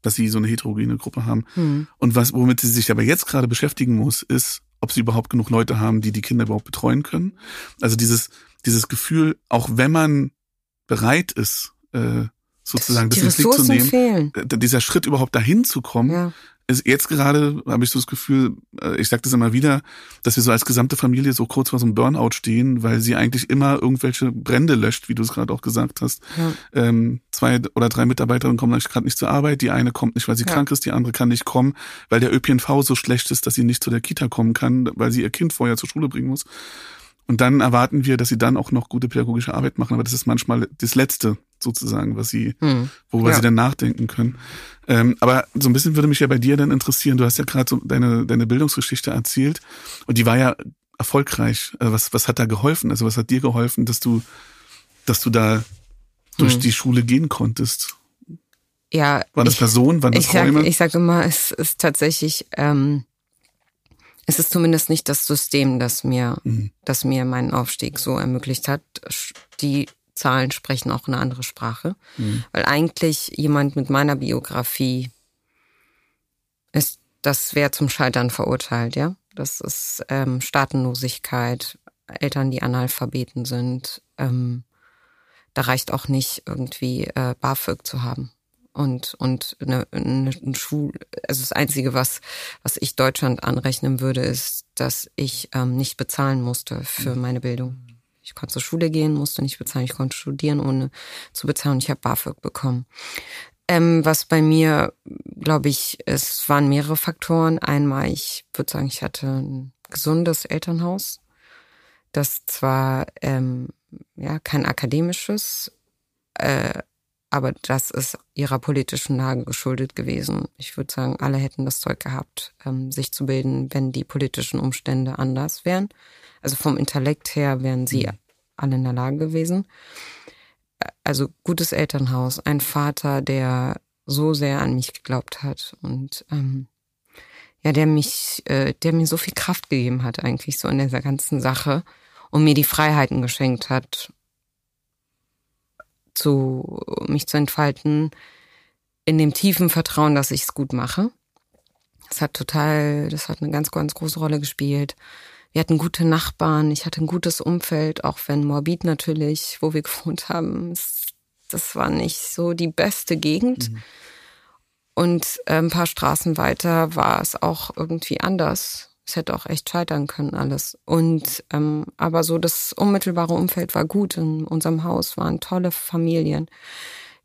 dass sie so eine heterogene Gruppe haben. Mhm. Und was, womit sie sich aber jetzt gerade beschäftigen muss, ist, ob sie überhaupt genug Leute haben, die die Kinder überhaupt betreuen können. Also dieses, dieses Gefühl, auch wenn man bereit ist, äh, sozusagen das, das ins Licht zu nehmen, fehlen. Dieser Schritt überhaupt dahin zu kommen, ja. ist jetzt gerade, habe ich so das Gefühl, äh, ich sage das immer wieder, dass wir so als gesamte Familie so kurz vor so einem Burnout stehen, weil sie eigentlich immer irgendwelche Brände löscht, wie du es gerade auch gesagt hast. Ja. Ähm, zwei oder drei Mitarbeiterinnen kommen gerade nicht zur Arbeit, die eine kommt nicht, weil sie ja. krank ist, die andere kann nicht kommen, weil der ÖPNV so schlecht ist, dass sie nicht zu der Kita kommen kann, weil sie ihr Kind vorher zur Schule bringen muss. Und dann erwarten wir, dass sie dann auch noch gute pädagogische Arbeit machen, aber das ist manchmal das Letzte sozusagen, was sie, hm. worüber ja. sie dann nachdenken können. Ähm, aber so ein bisschen würde mich ja bei dir dann interessieren, du hast ja gerade so deine, deine Bildungsgeschichte erzählt und die war ja erfolgreich. Also was, was hat da geholfen? Also was hat dir geholfen, dass du, dass du da durch hm. die Schule gehen konntest? Ja. War das ich, Person? Waren das ich Räume? Sag, ich sage immer, es ist tatsächlich, ähm, es ist zumindest nicht das System, das mir, mhm. das mir meinen Aufstieg so ermöglicht hat. Die Zahlen sprechen auch eine andere Sprache, mhm. weil eigentlich jemand mit meiner Biografie ist, das wäre zum Scheitern verurteilt, ja. Das ist ähm, Staatenlosigkeit, Eltern, die Analphabeten sind. Ähm, da reicht auch nicht irgendwie äh, BAföG zu haben und und eine, eine Schul also das einzige was was ich Deutschland anrechnen würde ist dass ich ähm, nicht bezahlen musste für mhm. meine Bildung ich konnte zur Schule gehen musste nicht bezahlen ich konnte studieren ohne zu bezahlen ich habe BAföG bekommen ähm, was bei mir glaube ich es waren mehrere Faktoren einmal ich würde sagen ich hatte ein gesundes Elternhaus das zwar ähm, ja kein akademisches äh, aber das ist ihrer politischen Lage geschuldet gewesen. Ich würde sagen, alle hätten das Zeug gehabt, ähm, sich zu bilden, wenn die politischen Umstände anders wären. Also vom Intellekt her wären sie mhm. alle in der Lage gewesen. Also gutes Elternhaus, ein Vater, der so sehr an mich geglaubt hat und ähm, ja, der mich, äh, der mir so viel Kraft gegeben hat eigentlich so in dieser ganzen Sache und mir die Freiheiten geschenkt hat, zu mich zu entfalten in dem tiefen Vertrauen, dass ich es gut mache. Das hat total, das hat eine ganz, ganz große Rolle gespielt. Wir hatten gute Nachbarn, ich hatte ein gutes Umfeld, auch wenn Morbid natürlich, wo wir <laughs> gewohnt haben, das war nicht so die beste Gegend. Mhm. Und äh, ein paar Straßen weiter war es auch irgendwie anders. Es hätte auch echt scheitern können alles. Und ähm, aber so das unmittelbare Umfeld war gut. In unserem Haus waren tolle Familien.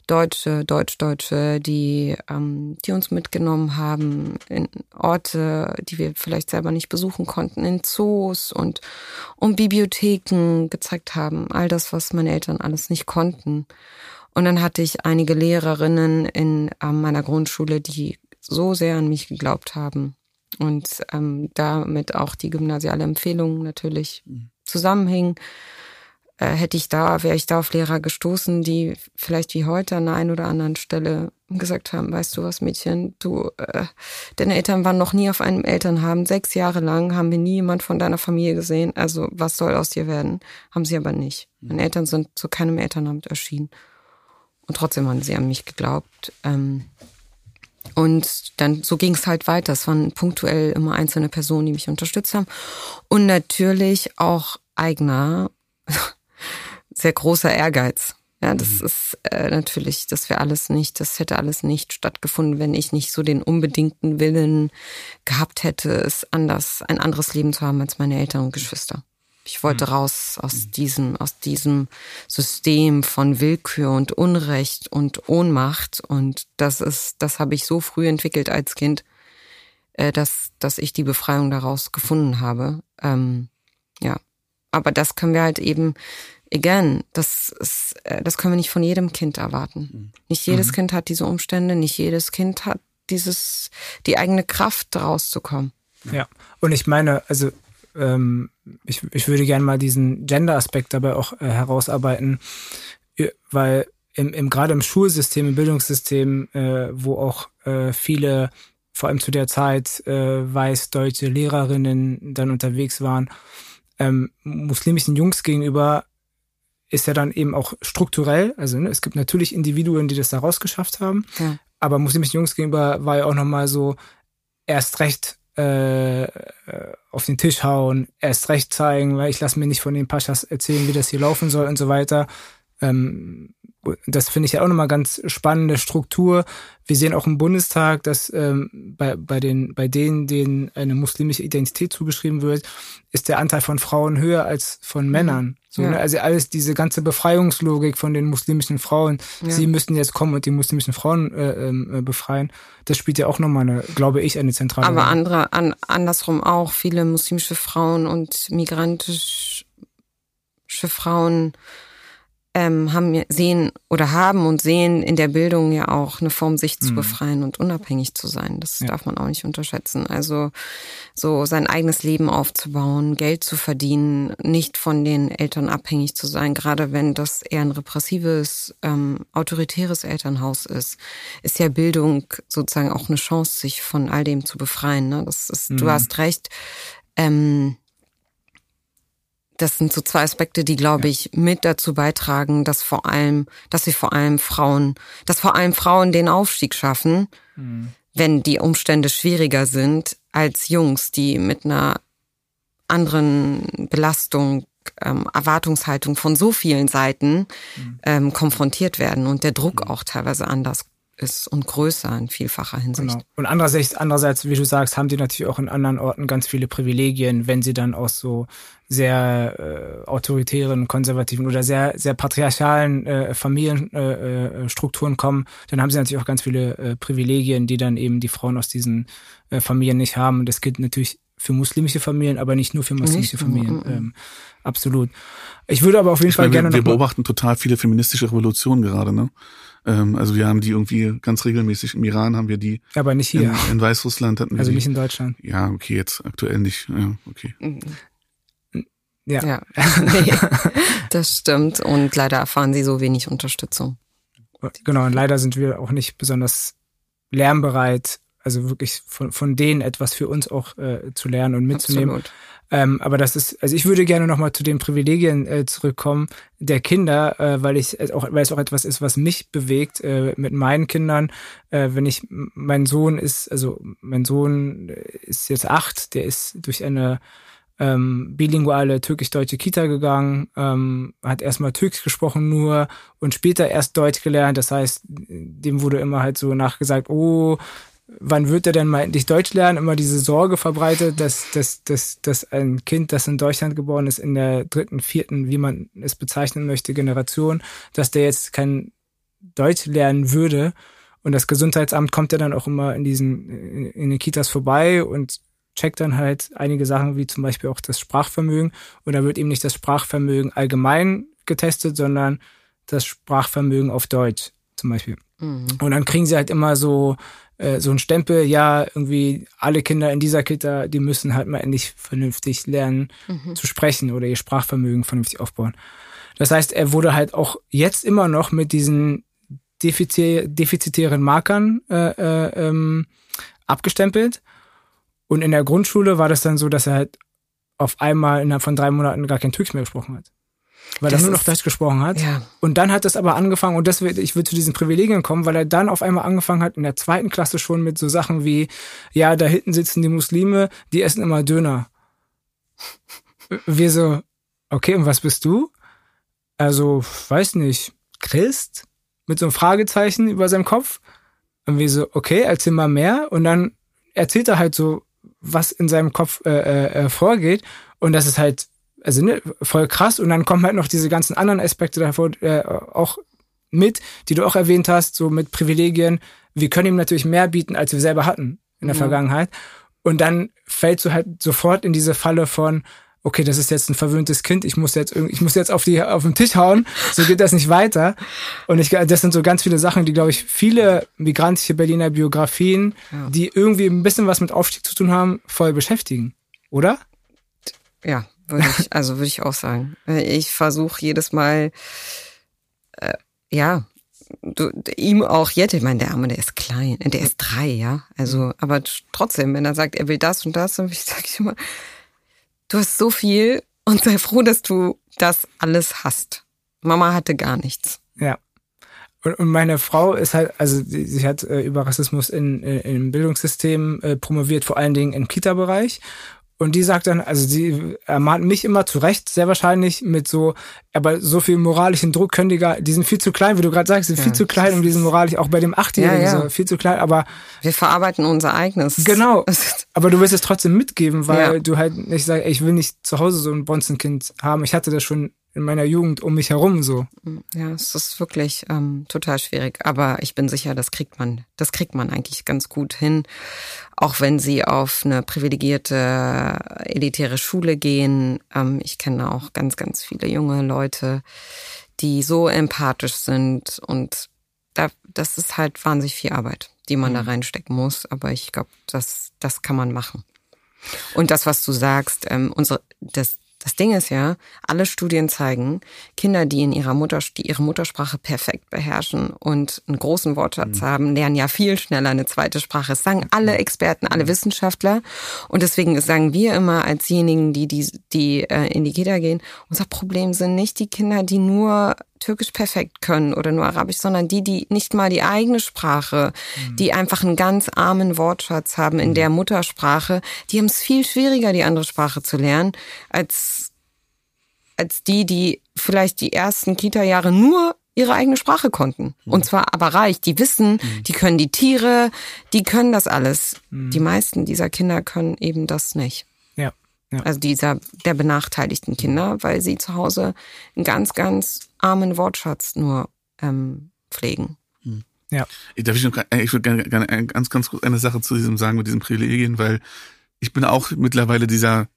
Deutsche, Deutsch-Deutsche, die, ähm, die uns mitgenommen haben in Orte, die wir vielleicht selber nicht besuchen konnten, in Zoos und, und Bibliotheken gezeigt haben. All das, was meine Eltern alles nicht konnten. Und dann hatte ich einige Lehrerinnen in äh, meiner Grundschule, die so sehr an mich geglaubt haben und ähm, damit auch die gymnasiale Empfehlung natürlich mhm. zusammenhing. Äh, hätte ich da, wäre ich da auf Lehrer gestoßen, die vielleicht wie heute an der einen oder anderen Stelle gesagt haben, weißt du was, Mädchen, du, äh, deine Eltern waren noch nie auf einem Elternhaben. Sechs Jahre lang haben wir nie jemand von deiner Familie gesehen. Also was soll aus dir werden? Haben sie aber nicht. Mhm. Meine Eltern sind zu keinem Elternabend erschienen. Und trotzdem haben sie an mich geglaubt. Ähm, und dann so ging es halt weiter. Es waren punktuell immer einzelne Personen, die mich unterstützt haben. Und natürlich auch eigener, <laughs> sehr großer Ehrgeiz. Ja, das mhm. ist äh, natürlich, das wäre alles nicht, das hätte alles nicht stattgefunden, wenn ich nicht so den unbedingten Willen gehabt hätte, es anders, ein anderes Leben zu haben als meine Eltern und Geschwister. Ich wollte mhm. raus aus mhm. diesem, aus diesem System von Willkür und Unrecht und Ohnmacht. Und das ist, das habe ich so früh entwickelt als Kind, äh, dass, dass ich die Befreiung daraus gefunden habe. Ähm, ja. Aber das können wir halt eben, again, das ist, äh, das können wir nicht von jedem Kind erwarten. Mhm. Nicht jedes mhm. Kind hat diese Umstände, nicht jedes Kind hat dieses, die eigene Kraft daraus zu kommen. Ja. Und ich meine, also ähm, ich, ich würde gerne mal diesen Gender-Aspekt dabei auch äh, herausarbeiten, weil im, im gerade im Schulsystem, im Bildungssystem, äh, wo auch äh, viele, vor allem zu der Zeit, äh, weiß-deutsche Lehrerinnen dann unterwegs waren, ähm, muslimischen Jungs gegenüber ist ja dann eben auch strukturell, also ne, es gibt natürlich Individuen, die das da rausgeschafft haben, ja. aber muslimischen Jungs gegenüber war ja auch nochmal so erst recht äh, auf den Tisch hauen, erst recht zeigen, weil ich lasse mir nicht von den Paschas erzählen, wie das hier laufen soll und so weiter. Ähm, das finde ich ja auch nochmal ganz spannende Struktur. Wir sehen auch im Bundestag, dass ähm, bei, bei, den, bei denen, denen eine muslimische Identität zugeschrieben wird, ist der Anteil von Frauen höher als von mhm. Männern. So, ja. ne? Also alles diese ganze Befreiungslogik von den muslimischen Frauen, ja. sie müssten jetzt kommen und die muslimischen Frauen äh, ähm, äh, befreien, das spielt ja auch nochmal eine, glaube ich, eine zentrale Aber Rolle. andere, an, andersrum auch, viele muslimische Frauen und migrantische Frauen ähm, haben sehen oder haben und sehen in der Bildung ja auch eine Form, sich zu mhm. befreien und unabhängig zu sein. Das ja. darf man auch nicht unterschätzen. Also so sein eigenes Leben aufzubauen, Geld zu verdienen, nicht von den Eltern abhängig zu sein, gerade wenn das eher ein repressives, ähm, autoritäres Elternhaus ist, ist ja Bildung sozusagen auch eine Chance, sich von all dem zu befreien. Ne? Das ist, mhm. du hast recht. Ähm, das sind so zwei Aspekte, die, glaube ich, mit dazu beitragen, dass vor allem, dass sie vor allem Frauen, dass vor allem Frauen den Aufstieg schaffen, mhm. wenn die Umstände schwieriger sind als Jungs, die mit einer anderen Belastung, ähm, Erwartungshaltung von so vielen Seiten mhm. ähm, konfrontiert werden und der Druck mhm. auch teilweise anders ist und größer in vielfacher Hinsicht. Genau. Und andererseits, andererseits, wie du sagst, haben die natürlich auch in anderen Orten ganz viele Privilegien, wenn sie dann aus so sehr äh, autoritären, konservativen oder sehr sehr patriarchalen äh, Familienstrukturen äh, äh kommen, dann haben sie natürlich auch ganz viele äh, Privilegien, die dann eben die Frauen aus diesen äh, Familien nicht haben. Und das gilt natürlich für muslimische Familien, aber nicht nur für muslimische nicht, Familien. Ähm, absolut. Ich würde aber auf jeden ich Fall meine, gerne wir, wir beobachten total viele feministische Revolutionen gerade, ne? Ähm, also wir haben die irgendwie ganz regelmäßig im Iran haben wir die. Aber nicht hier. In, in Weißrussland hatten wir also die. nicht in Deutschland. Ja, okay, jetzt aktuell nicht. Ja, okay. Ja. Ja, nee, <laughs> das stimmt. Und leider erfahren sie so wenig Unterstützung. Genau, und leider sind wir auch nicht besonders lernbereit, also wirklich von, von denen etwas für uns auch äh, zu lernen und mitzunehmen. Ähm, aber das ist, also ich würde gerne nochmal zu den Privilegien äh, zurückkommen der Kinder, äh, weil ich es auch, weil es auch etwas ist, was mich bewegt äh, mit meinen Kindern. Äh, wenn ich, mein Sohn ist, also mein Sohn ist jetzt acht, der ist durch eine ähm, bilinguale türkisch-deutsche Kita gegangen, ähm, hat erstmal Türkisch gesprochen nur und später erst Deutsch gelernt. Das heißt, dem wurde immer halt so nachgesagt, oh, wann wird er denn mal endlich Deutsch lernen? Immer diese Sorge verbreitet, dass, dass, dass, dass ein Kind, das in Deutschland geboren ist, in der dritten, vierten, wie man es bezeichnen möchte, Generation, dass der jetzt kein Deutsch lernen würde. Und das Gesundheitsamt kommt ja dann auch immer in diesen, in, in den Kitas vorbei und checkt dann halt einige Sachen, wie zum Beispiel auch das Sprachvermögen. Und da wird eben nicht das Sprachvermögen allgemein getestet, sondern das Sprachvermögen auf Deutsch zum Beispiel. Mhm. Und dann kriegen sie halt immer so äh, so ein Stempel, ja, irgendwie alle Kinder in dieser Kita, die müssen halt mal endlich vernünftig lernen Mhm. zu sprechen oder ihr Sprachvermögen vernünftig aufbauen. Das heißt, er wurde halt auch jetzt immer noch mit diesen defizitären Markern äh, äh, ähm, abgestempelt. Und in der Grundschule war das dann so, dass er halt auf einmal innerhalb von drei Monaten gar kein Türkisch mehr gesprochen hat. Weil Das er nur noch Deutsch gesprochen hat. Ja. Und dann hat es aber angefangen, und das wird, ich will zu diesen Privilegien kommen, weil er dann auf einmal angefangen hat, in der zweiten Klasse schon mit so Sachen wie, ja, da hinten sitzen die Muslime, die essen immer Döner. Wir so, okay, und was bist du? Also, weiß nicht, Christ? Mit so einem Fragezeichen über seinem Kopf. Und wir so, okay, erzähl mal mehr. Und dann erzählt er halt so, was in seinem Kopf äh, äh, äh, vorgeht. Und das ist halt, also ne, voll krass. Und dann kommen halt noch diese ganzen anderen Aspekte davor äh, auch mit, die du auch erwähnt hast, so mit Privilegien. Wir können ihm natürlich mehr bieten, als wir selber hatten in der Ja. Vergangenheit. Und dann fällst du halt sofort in diese Falle von, okay, das ist jetzt ein verwöhntes Kind, ich muss jetzt irgendwie, ich muss jetzt auf die auf den Tisch hauen, so geht das nicht weiter. Und ich das sind so ganz viele Sachen, die glaube ich viele migrantische Berliner Biografien, Ja. die irgendwie ein bisschen was mit Aufstieg zu tun haben, voll beschäftigen, oder? Ja, würde ich, also würde ich auch sagen. Ich versuche jedes Mal, äh, ja, du, ihm auch jetzt, ich meine, der Arme, der ist klein, der ist drei, ja. Also, aber trotzdem, wenn er sagt, er will das und das, dann <laughs> sage ich immer, du hast so viel und sei froh, dass du das alles hast. Mama hatte gar nichts. Ja. Und, meine Frau ist halt, also sie, sie hat äh, über Rassismus in, in, im Bildungssystem äh, promoviert, vor allen Dingen im Kita-Bereich. Und die sagt dann, also sie ermahnt mich immer zu Recht, sehr wahrscheinlich mit so, aber so viel moralischen Druck können die gar, die sind viel zu klein, wie du gerade sagst, die sind Ja. viel zu klein, um diesen moralisch, auch bei dem Achtjährigen Ja, ja. so, viel zu klein, aber Wir verarbeiten unser eigenes. Genau. <laughs> Aber du willst es trotzdem mitgeben, weil du halt nicht sagst, ey, ich will nicht zu Hause so ein Bonzenkind haben. Ich hatte das schon in meiner Jugend um mich herum so. Ja, es ist wirklich ähm, total schwierig. Aber ich bin sicher, das kriegt man, das kriegt man eigentlich ganz gut hin. Auch wenn sie auf eine privilegierte, elitäre Schule gehen. Ähm, ich kenne auch ganz, ganz viele junge Leute, die so empathisch sind und da, das ist halt wahnsinnig viel Arbeit, die man da reinstecken muss. Aber ich glaube, das, das kann man machen. Und das, was du sagst, ähm, unsere, das, das Ding ist ja, alle Studien zeigen, Kinder, die in ihrer Mutter, die ihre Muttersprache perfekt beherrschen und einen großen Wortschatz haben, lernen ja viel schneller eine zweite Sprache. Das sagen alle Experten, alle Wissenschaftler. Und deswegen sagen wir immer als diejenigen, die, die, die äh, in die Kita gehen, unser Problem sind nicht die Kinder, die nur Türkisch perfekt können oder nur Arabisch, sondern die, die nicht mal die eigene Sprache, die einfach einen ganz armen Wortschatz haben in der Muttersprache, die haben es viel schwieriger, die andere Sprache zu lernen, als, als die, die vielleicht die ersten Kita-Jahre nur ihre eigene Sprache konnten. Und zwar aber reich. Die wissen, die können die Tiere, die können das alles. Die meisten dieser Kinder können eben das nicht. Ja. Also dieser der benachteiligten Kinder, weil sie zu Hause einen ganz, ganz armen Wortschatz nur ähm, pflegen. Ja. Darf ich noch, äh, ich würde gerne, gerne ganz, ganz kurz eine Sache zu diesem sagen mit diesen Privilegien, weil ich bin auch mittlerweile dieser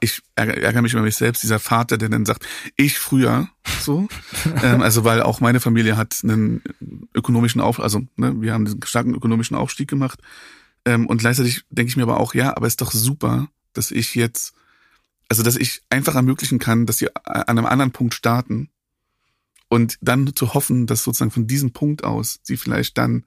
ich ärgere mich über mich selbst, dieser Vater, der dann sagt, ich früher, so, <laughs> ähm, also weil auch meine Familie hat einen ökonomischen Auf, also ne, wir haben diesen starken ökonomischen Aufstieg gemacht ähm, und gleichzeitig denke ich mir aber auch, ja, aber ist doch super, dass ich jetzt, also dass ich einfach ermöglichen kann, dass sie an einem anderen Punkt starten und dann zu hoffen, dass sozusagen von diesem Punkt aus sie vielleicht dann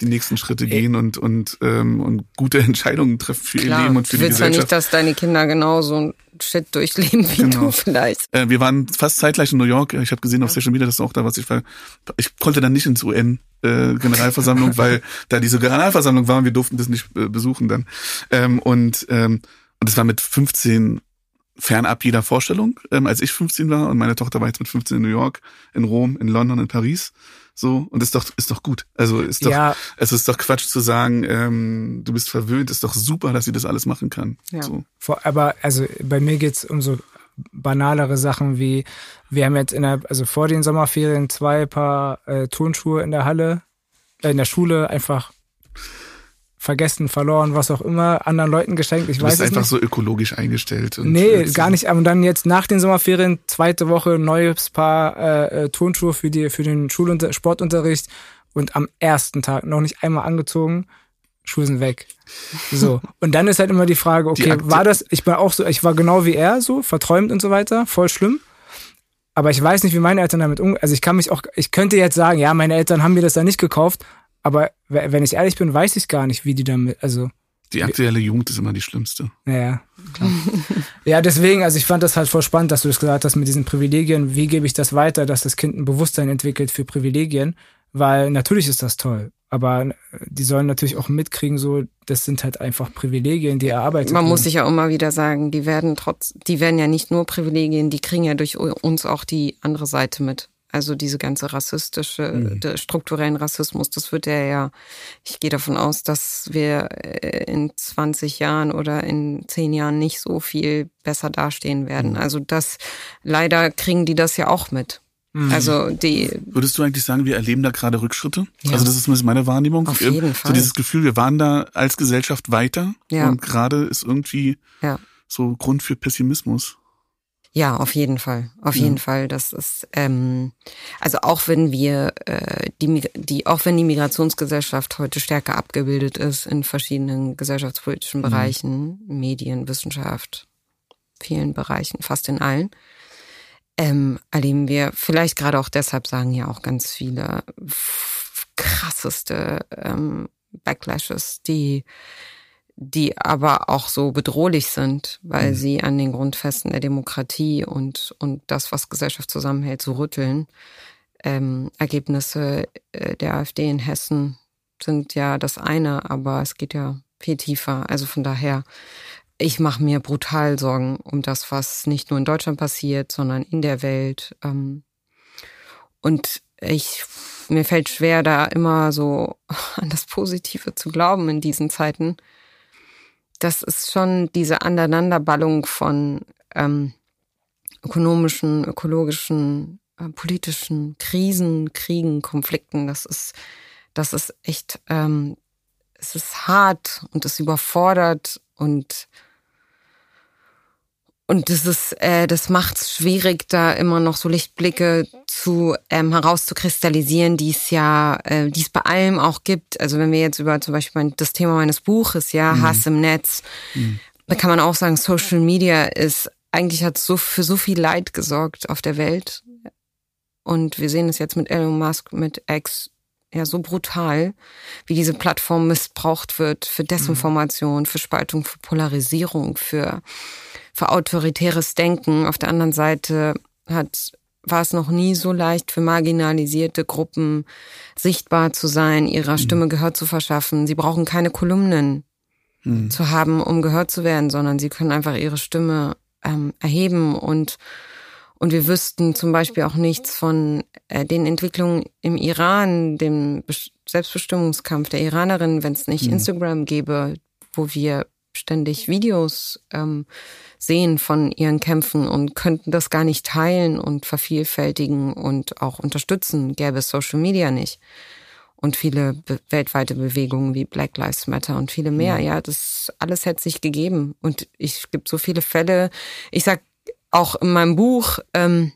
die nächsten Schritte gehen und und ähm, und gute <laughs> Entscheidungen treffen für Klar, ihr Leben und für die Gesellschaft. Du willst ja nicht, dass deine Kinder genauso ein Shit durchleben wie genau. du vielleicht. Äh, wir waren fast zeitgleich in New York. Ich habe gesehen auf Social Media, dass du auch da warst. Ich war, ich konnte dann nicht ins UN äh, Generalversammlung, weil da diese Generalversammlung war und wir durften das nicht äh, besuchen dann. Ähm, und ähm, und es war mit 15 fernab jeder Vorstellung, ähm, als ich 15 war und meine Tochter war jetzt mit 15 in New York, in Rom, in London, in Paris. So, und ist doch, ist doch gut. Also ist doch, ja. es ist doch Quatsch zu sagen, ähm, du bist verwöhnt, ist doch super, dass sie das alles machen kann. Ja. So. Vor, aber also bei mir geht's um so banalere Sachen wie, wir haben jetzt in der, also vor den Sommerferien zwei Paar äh, Turnschuhe in der Halle, äh, in der Schule einfach vergessen, verloren, was auch immer, anderen Leuten geschenkt. Ich du weiß bist einfach nicht. so ökologisch eingestellt. Und nee, gar nicht. Aber dann jetzt nach den Sommerferien, zweite Woche, neues Paar äh, äh, Turnschuhe für, die, für den Schulunter Sportunterricht und am ersten Tag noch nicht einmal angezogen. Schuhe sind weg. So. <laughs> Und dann ist halt immer die Frage, okay, die war das, ich war auch so, ich war genau wie er, so, verträumt und so weiter, voll schlimm. Aber ich weiß nicht, wie meine Eltern damit umgehen. Also ich kann mich auch, ich könnte jetzt sagen, ja, meine Eltern haben mir das da nicht gekauft, aber wenn ich ehrlich bin, weiß ich gar nicht, wie die damit, also. Die aktuelle Jugend ist immer die schlimmste. Ja, klar. ja, deswegen, also ich fand das halt voll spannend, dass du das gesagt hast mit diesen Privilegien. Wie gebe ich das weiter, dass das Kind ein Bewusstsein entwickelt für Privilegien? Weil natürlich ist das toll, aber die sollen natürlich auch mitkriegen, so, das sind halt einfach Privilegien, die erarbeitet Man werden. muss sich ja auch immer wieder sagen, die werden trotz, die werden ja nicht nur Privilegien, die kriegen ja durch uns auch die andere Seite mit. Also diese ganze rassistische, mhm. strukturellen Rassismus, das wird ja ja, ich gehe davon aus, dass wir äh, in 20 Jahren oder in 10 Jahren nicht so viel besser dastehen werden. Mhm. Also das, leider kriegen die das ja auch mit. Mhm. Also die. Würdest du eigentlich sagen, wir erleben da gerade Rückschritte? Ja. Also das ist meine Wahrnehmung. Auf jeden Fall. So dieses Gefühl, wir waren da als Gesellschaft weiter ja. und gerade ist irgendwie ja. so Grund für Pessimismus. Ja, auf jeden Fall. Auf ja. jeden Fall. Das ist ähm, also auch wenn wir äh, die, die auch wenn die Migrationsgesellschaft heute stärker abgebildet ist in verschiedenen gesellschaftspolitischen mhm. Bereichen, mhm. Medien, Wissenschaft, vielen Bereichen, fast in allen, ähm, erleben wir vielleicht gerade auch deshalb sagen ja auch ganz viele krasseste ähm, Backlashes, die die aber auch so bedrohlich sind, weil mhm. sie an den Grundfesten der Demokratie und, und das, was Gesellschaft zusammenhält, so rütteln. Ähm, Ergebnisse äh, der AfD in Hessen sind ja das eine, aber es geht ja viel tiefer. Also von daher, ich mache mir brutal Sorgen um das, was nicht nur in Deutschland passiert, sondern in der Welt. Ähm, und ich, mir fällt schwer, da immer so <laughs> an das Positive zu glauben in diesen Zeiten das ist schon diese Aneinanderballung von ähm, ökonomischen, ökologischen, äh, politischen Krisen, Kriegen, Konflikten. Das ist, das ist echt, ähm, es ist hart und es überfordert und und das ist, äh, das macht es schwierig, da immer noch so Lichtblicke zu ähm, herauszukristallisieren, die es ja, äh, die es bei allem auch gibt. Also wenn wir jetzt über zum Beispiel das Thema meines Buches, ja, mhm. Hass im Netz, mhm. da kann man auch sagen, Social Media ist eigentlich hat so für so viel Leid gesorgt auf der Welt. Und wir sehen es jetzt mit Elon Musk, mit X, ja, so brutal, wie diese Plattform missbraucht wird für Desinformation, mhm. für Spaltung, für Polarisierung, für für autoritäres Denken. Auf der anderen Seite hat war es noch nie so leicht für marginalisierte Gruppen sichtbar zu sein, ihrer mhm. Stimme Gehör zu verschaffen. Sie brauchen keine Kolumnen mhm. zu haben, um gehört zu werden, sondern sie können einfach ihre Stimme ähm, erheben und und wir wüssten zum Beispiel auch nichts von äh, den Entwicklungen im Iran, dem Selbstbestimmungskampf der Iranerin, wenn es nicht mhm. Instagram gäbe, wo wir ständig Videos ähm, sehen von ihren Kämpfen und könnten das gar nicht teilen und vervielfältigen und auch unterstützen, gäbe es Social Media nicht. und viele be weltweite Bewegungen wie Black Lives Matter und viele mehr. Ja, das alles hätte sich gegeben. Und ich gibt so viele Fälle. Ich sag auch in meinem Buch, ähm,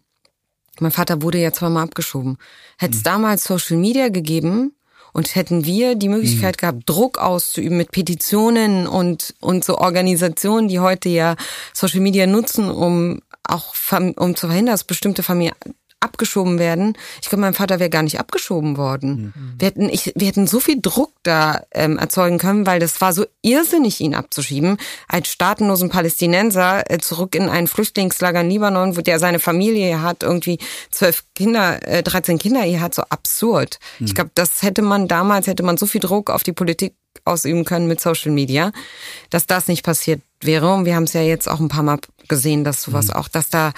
mein Vater wurde ja zweimal abgeschoben. Hätte es mhm. damals Social Media gegeben und hätten wir die Möglichkeit mhm. gehabt, Druck auszuüben mit Petitionen und, und so Organisationen, die heute ja Social Media nutzen, um auch um zu verhindern, dass bestimmte Familien abgeschoben werden. Ich glaube, mein Vater wäre gar nicht abgeschoben worden. Mhm. Wir hätten, ich, wir hätten so viel Druck da ähm, erzeugen können, weil das war so irrsinnig, ihn abzuschieben. Als staatenlosen Palästinenser äh, zurück in ein Flüchtlingslager in Libanon, wo der seine Familie hat, irgendwie zwölf Kinder, äh, 13 Kinder, ihr hat so absurd. Mhm. Ich glaube, das hätte man damals, hätte man so viel Druck auf die Politik ausüben können mit Social Media, dass das nicht passiert wäre. Und wir haben es ja jetzt auch ein paar Mal gesehen, dass sowas mhm. auch, dass da,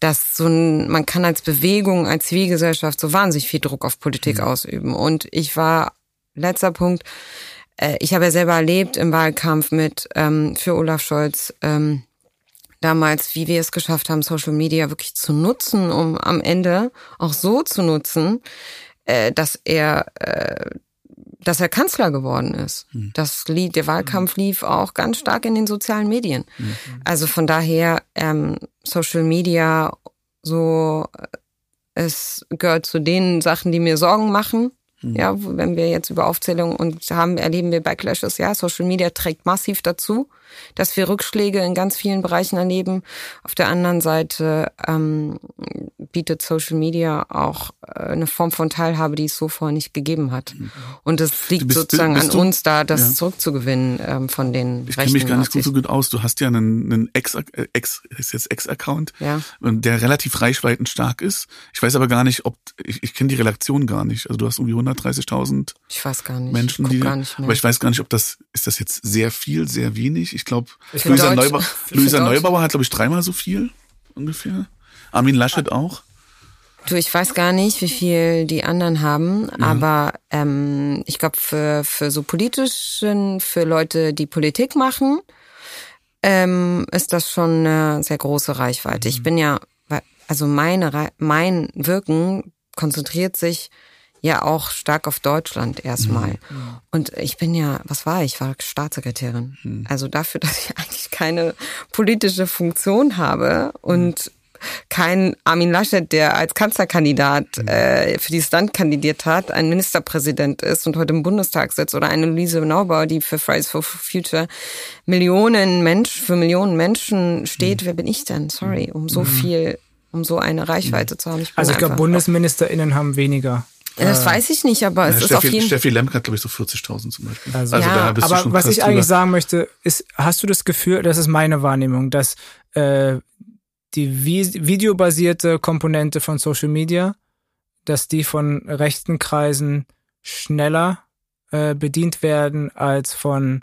dass so ein, man kann als Bewegung, als Zivilgesellschaft so wahnsinnig viel Druck auf Politik mhm. ausüben. Und ich war, letzter Punkt, äh, ich habe ja selber erlebt im Wahlkampf mit, ähm, für Olaf Scholz, ähm, damals, wie wir es geschafft haben, Social Media wirklich zu nutzen, um am Ende auch so zu nutzen, äh, dass er äh, dass er Kanzler geworden ist. Mhm. Das Lied, der Wahlkampf lief auch ganz stark in den sozialen Medien. Mhm. Also von daher ähm, Social Media so äh, es gehört zu den Sachen, die mir Sorgen machen. Mhm. Ja, wenn wir jetzt über Aufzählung und haben, erleben wir Backlashes, ja, Social Media trägt massiv dazu, dass wir Rückschläge in ganz vielen Bereichen erleben. Auf der anderen Seite ähm, bietet Social Media auch äh, eine Form von Teilhabe, die es so vorher nicht gegeben hat. Mhm. Und es liegt bist, sozusagen bist an uns da, das ja. zurückzugewinnen ähm, von den Ich kenne mich gar nicht so gut aus. Du hast ja einen, einen Ex, äh, Ex, ist jetzt Ex-Account, ja. der relativ reichweitenstark ist. Ich weiß aber gar nicht, ob, ich, ich kenne die Relation gar nicht. Also du hast irgendwie 130.000 ich weiß gar nicht. Menschen, die, gar nicht mehr. aber ich weiß gar nicht, ob das, ist das jetzt sehr viel, sehr wenig? Ich glaube, Luisa, Neubauer, <laughs> Luisa Neubauer hat, glaube ich, dreimal so viel ungefähr. Armin Laschet auch. Du, ich weiß gar nicht, wie viel die anderen haben, ja. aber ähm, ich glaube, für, für so politischen, für Leute, die Politik machen, ähm, ist das schon eine sehr große Reichweite. Mhm. Ich bin ja, also meine, mein Wirken konzentriert sich ja auch stark auf Deutschland erstmal. Mhm. Und ich bin ja, was war ich? Ich war Staatssekretärin. Mhm. Also dafür, <laughs> dass ich eigentlich keine politische Funktion habe und kein Armin Laschet, der als Kanzlerkandidat mhm. äh, für dieses Land kandidiert hat, ein Ministerpräsident ist und heute im Bundestag sitzt, oder eine Luise Neubauer, die für Fridays for Future Millionen Menschen, für Millionen Menschen steht. Mhm. Wer bin ich denn? Sorry, um so mhm. viel, um so eine Reichweite zu haben. Ich also ich glaube, BundesministerInnen haben weniger das äh, weiß ich nicht, aber es ja, ist auf jeden Steffi Lemke hat, glaube ich, so 40.000 zum Beispiel. Also, also ja, da bist aber du schon was ich eigentlich sagen möchte, ist, hast du das Gefühl, das ist meine Wahrnehmung, dass äh, die videobasierte Komponente von Social Media, dass die von rechten Kreisen schneller äh, bedient werden als von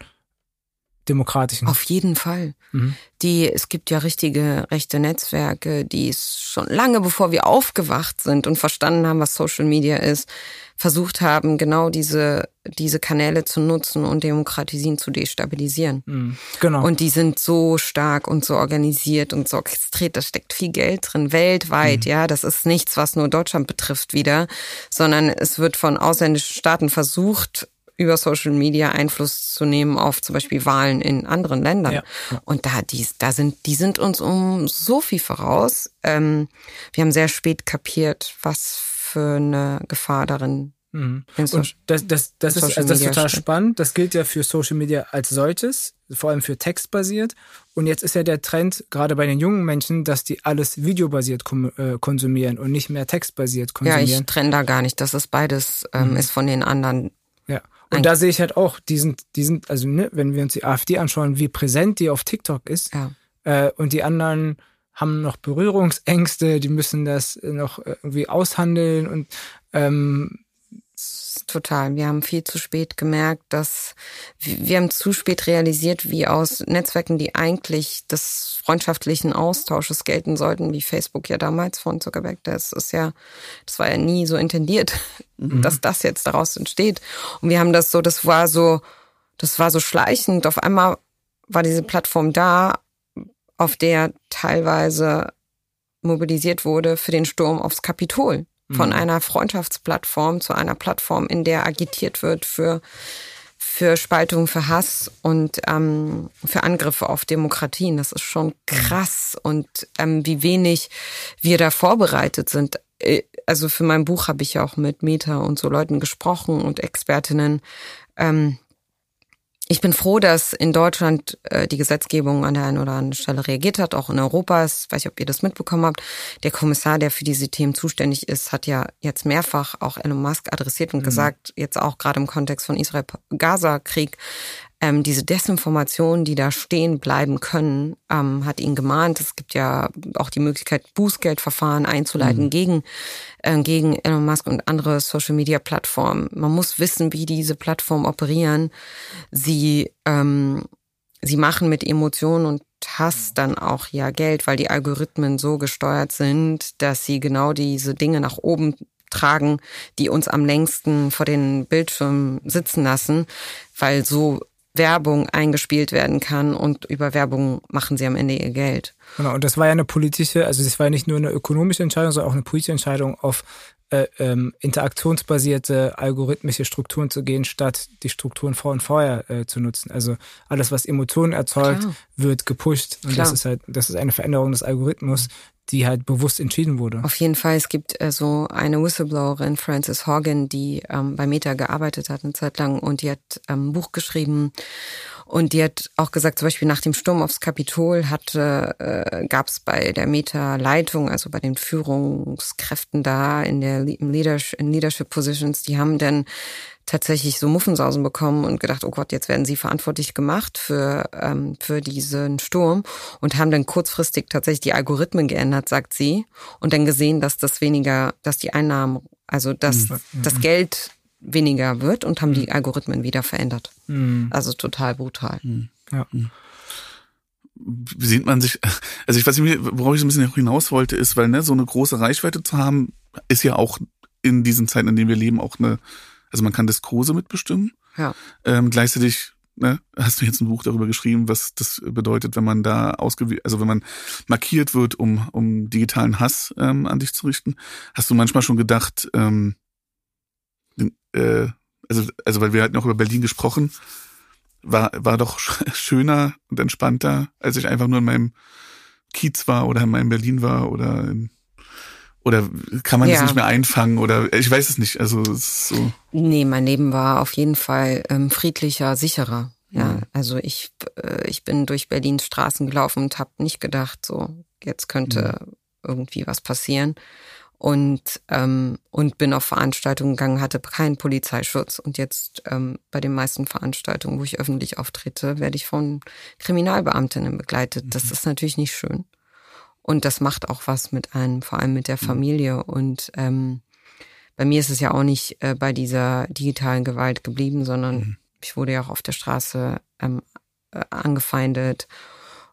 demokratischen. Auf jeden Fall. Mhm. Die, es gibt ja richtige rechte Netzwerke, die es schon lange bevor wir aufgewacht sind und verstanden haben, was Social Media ist, versucht haben, genau diese, diese Kanäle zu nutzen und Demokratisien zu destabilisieren. Mhm. Genau. Und die sind so stark und so organisiert und so orchestriert, da steckt viel Geld drin, weltweit, mhm. ja. Das ist nichts, was nur Deutschland betrifft wieder, sondern es wird von ausländischen Staaten versucht, über Social Media Einfluss zu nehmen auf zum Beispiel Wahlen in anderen Ländern. Ja. Und da, die, da sind, die sind uns um so viel voraus. Ähm, wir haben sehr spät kapiert, was für eine Gefahr darin Mhm. Und das, das, das ist also das ist total spannend. Das gilt ja für Social Media als solches, vor allem für textbasiert. Und jetzt ist ja der Trend, gerade bei den jungen Menschen, dass die alles videobasiert äh, konsumieren und nicht mehr textbasiert konsumieren. Ja, ich trenne da gar nicht. Das ist beides, ähm, mhm. ist von den anderen. Und da sehe ich halt auch, die sind, die sind, also ne, wenn wir uns die AfD anschauen, wie präsent die auf TikTok ist, ja. äh, und die anderen haben noch Berührungsängste, die müssen das noch irgendwie aushandeln und ähm, total. Wir haben viel zu spät gemerkt, dass wir haben zu spät realisiert, wie aus Netzwerken, die eigentlich des freundschaftlichen Austausches gelten sollten, wie Facebook ja damals von Zuckerberg, das ist ja, das war ja nie so intendiert, mhm. dass das jetzt daraus entsteht. Und wir haben das so, das war so, das war so schleichend. Auf einmal war diese Plattform da, auf der teilweise mobilisiert wurde für den Sturm aufs Kapitol. Von mhm. einer Freundschaftsplattform zu einer Plattform, in der agitiert wird für für Spaltung, für Hass und ähm, für Angriffe auf Demokratien. Das ist schon krass und ähm, wie wenig wir da vorbereitet sind. Äh, also für mein Buch habe ich ja auch mit Meta und so Leuten gesprochen und Expertinnen. Ähm, ich bin froh, dass in Deutschland äh, die Gesetzgebung an der einen oder anderen Stelle reagiert hat, auch in Europa. Ich weiß nicht, ob ihr das mitbekommen habt. Der Kommissar, der für diese Themen zuständig ist, hat ja jetzt mehrfach auch Elon Musk adressiert und mhm. gesagt, jetzt auch gerade im Kontext von Israel-Gaza-Krieg, ähm, diese Desinformationen, die da stehen bleiben können, ähm, hat ihn gemahnt. Es gibt ja auch die Möglichkeit, Bußgeldverfahren einzuleiten mhm. gegen, äh, gegen Elon Musk und andere Social-Media-Plattformen. Man muss wissen, wie diese Plattformen operieren. Sie, ähm, sie machen mit Emotionen und Hass dann auch ja Geld, weil die Algorithmen so gesteuert sind, dass sie genau diese Dinge nach oben tragen, die uns am längsten vor den Bildschirmen sitzen lassen, weil so Werbung eingespielt werden kann und über Werbung machen sie am Ende ihr Geld. Genau, und das war ja eine politische, also das war ja nicht nur eine ökonomische Entscheidung, sondern auch eine politische Entscheidung, auf äh, ähm, interaktionsbasierte algorithmische Strukturen zu gehen, statt die Strukturen vor und vorher äh, zu nutzen. Also alles, was Emotionen erzeugt, Klar. wird gepusht. Und Klar. das ist halt, das ist eine Veränderung des Algorithmus, die halt bewusst entschieden wurde. Auf jeden Fall, es gibt äh, so eine Whistleblowerin, Frances Horgan, die ähm, bei Meta gearbeitet hat eine Zeit lang und die hat ähm, ein Buch geschrieben und die hat auch gesagt, zum Beispiel nach dem Sturm aufs Kapitol hatte, äh, gab es bei der Meta-Leitung, also bei den Führungskräften da in der in Leadership, in Leadership Positions, die haben dann tatsächlich so Muffensausen bekommen und gedacht, oh Gott, jetzt werden sie verantwortlich gemacht für, ähm, für diesen Sturm und haben dann kurzfristig tatsächlich die Algorithmen geändert, sagt sie, und dann gesehen, dass das weniger, dass die Einnahmen, also dass mhm. das Geld weniger wird und haben mhm. die Algorithmen wieder verändert. Mhm. Also total brutal. Mhm. Ja. Mhm. Sieht man sich, also ich weiß nicht, worauf ich so ein bisschen hinaus wollte, ist, weil ne, so eine große Reichweite zu haben, ist ja auch in diesen Zeiten, in denen wir leben, auch eine also man kann Diskurse mitbestimmen. Ja. Ähm, gleichzeitig ne, hast du jetzt ein Buch darüber geschrieben, was das bedeutet, wenn man da ausgewählt, also wenn man markiert wird, um, um digitalen Hass ähm, an dich zu richten. Hast du manchmal schon gedacht, ähm, äh, also, also weil wir hatten auch über Berlin gesprochen, war, war doch <laughs> schöner und entspannter, als ich einfach nur in meinem Kiez war oder in meinem Berlin war oder in oder kann man ja. das nicht mehr einfangen? Oder ich weiß es nicht. Also es so. Nee, mein Leben war auf jeden Fall ähm, friedlicher, sicherer. Ja, also ich, äh, ich bin durch Berlins Straßen gelaufen und habe nicht gedacht, so, jetzt könnte mhm. irgendwie was passieren. Und, ähm, und bin auf Veranstaltungen gegangen, hatte keinen Polizeischutz. Und jetzt ähm, bei den meisten Veranstaltungen, wo ich öffentlich auftrete, werde ich von Kriminalbeamtinnen begleitet. Mhm. Das ist natürlich nicht schön. Und das macht auch was mit einem, vor allem mit der mhm. Familie. Und ähm, bei mir ist es ja auch nicht äh, bei dieser digitalen Gewalt geblieben, sondern mhm. ich wurde ja auch auf der Straße ähm, äh, angefeindet.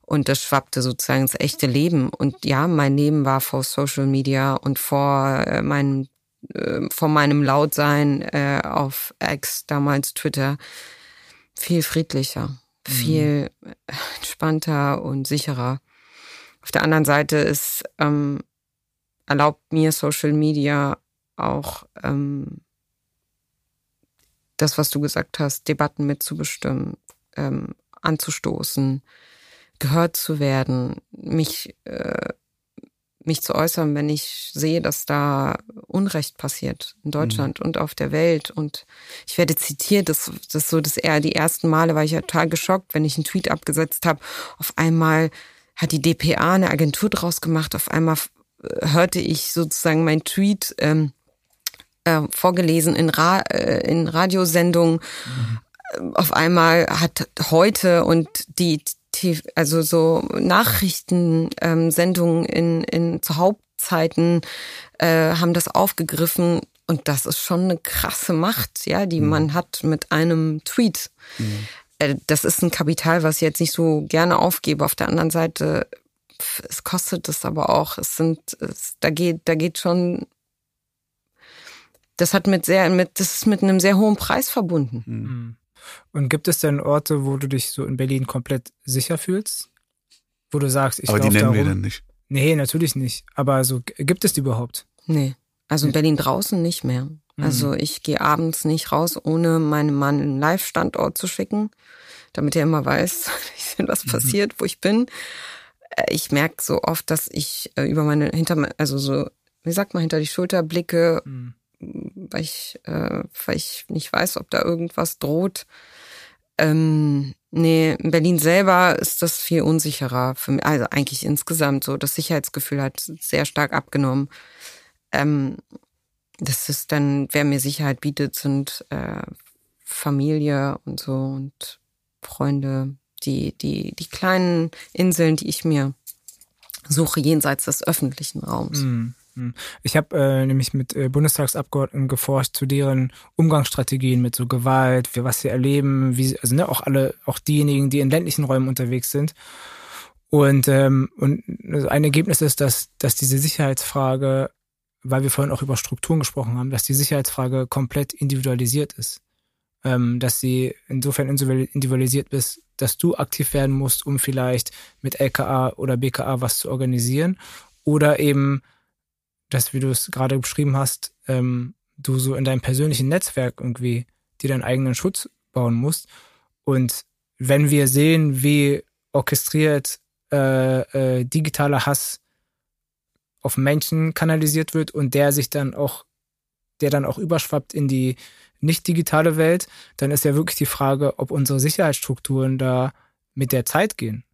Und das schwappte sozusagen ins echte Leben. Und ja, mein Leben war vor Social Media und vor äh, meinem äh, vor meinem Lautsein äh, auf X, damals Twitter, viel friedlicher, mhm. viel entspannter und sicherer. Auf der anderen Seite ist ähm, erlaubt mir Social Media auch ähm, das, was du gesagt hast, Debatten mitzubestimmen, ähm, anzustoßen, gehört zu werden, mich äh, mich zu äußern, wenn ich sehe, dass da Unrecht passiert in Deutschland mhm. und auf der Welt. Und ich werde zitiert, das, das so das eher die ersten Male war ich ja total geschockt, wenn ich einen Tweet abgesetzt habe. Auf einmal hat die DPA eine Agentur draus gemacht. Auf einmal äh, hörte ich sozusagen mein Tweet ähm, äh, vorgelesen in, Ra äh, in Radiosendungen. Mhm. Auf einmal hat heute und die also so Nachrichtensendungen ähm, in, in zu Hauptzeiten äh, haben das aufgegriffen und das ist schon eine krasse Macht, ja, die mhm. man hat mit einem Tweet. Mhm. Äh, das ist ein Kapital, was ich jetzt nicht so gerne aufgebe. Auf der anderen Seite, es kostet es aber auch. Es sind, es, da geht, da geht schon, das hat mit sehr, mit, das ist mit einem sehr hohen Preis verbunden. Mhm. mhm. Und gibt es denn Orte, wo du dich so in Berlin komplett sicher fühlst? Wo du sagst, ich Aber die nennen wir denn nicht. Nee, natürlich nicht. Aber so, gibt es die überhaupt? Nee. Also in Berlin draußen nicht mehr. Mhm. Also ich gehe abends nicht raus, ohne meinem Mann einen Live-Standort zu schicken, damit er immer weiß, <laughs> was Mhm. passiert, wo ich bin. Äh, Ich merke so oft, dass ich äh, über meine, hinter, also so, wie sagt man, hinter die Schulter blicke, Mhm. weil ich, äh, weil ich nicht weiß, ob da irgendwas droht. Ähm, nee, in Berlin selber ist das viel unsicherer für mich. Also eigentlich insgesamt so. Das Sicherheitsgefühl hat sehr stark abgenommen. Ähm, das ist dann, wer mir Sicherheit bietet, sind äh, Familie und so und Freunde, die, die, die kleinen Inseln, die ich mir suche jenseits des öffentlichen Raums. Mhm. Ich habe äh, nämlich mit äh, Bundestagsabgeordneten geforscht zu deren Umgangsstrategien mit so Gewalt, für was sie erleben, wie sie, also ne, auch alle, auch diejenigen, die in ländlichen Räumen unterwegs sind. Und ähm, und ein Ergebnis ist, dass dass diese Sicherheitsfrage, weil wir vorhin auch über Strukturen gesprochen haben, dass die Sicherheitsfrage komplett individualisiert ist, ähm, dass sie insofern individualisiert ist, dass du aktiv werden musst, um vielleicht mit LKA oder BKA was zu organisieren oder eben dass, wie du es gerade beschrieben hast, ähm, du so in deinem persönlichen Netzwerk irgendwie dir deinen eigenen Schutz bauen musst. Und wenn wir sehen, wie orchestriert äh, äh, digitaler Hass auf Menschen kanalisiert wird und der sich dann auch, der dann auch überschwappt in die nicht digitale Welt, dann ist ja wirklich die Frage, ob unsere Sicherheitsstrukturen da mit der Zeit gehen.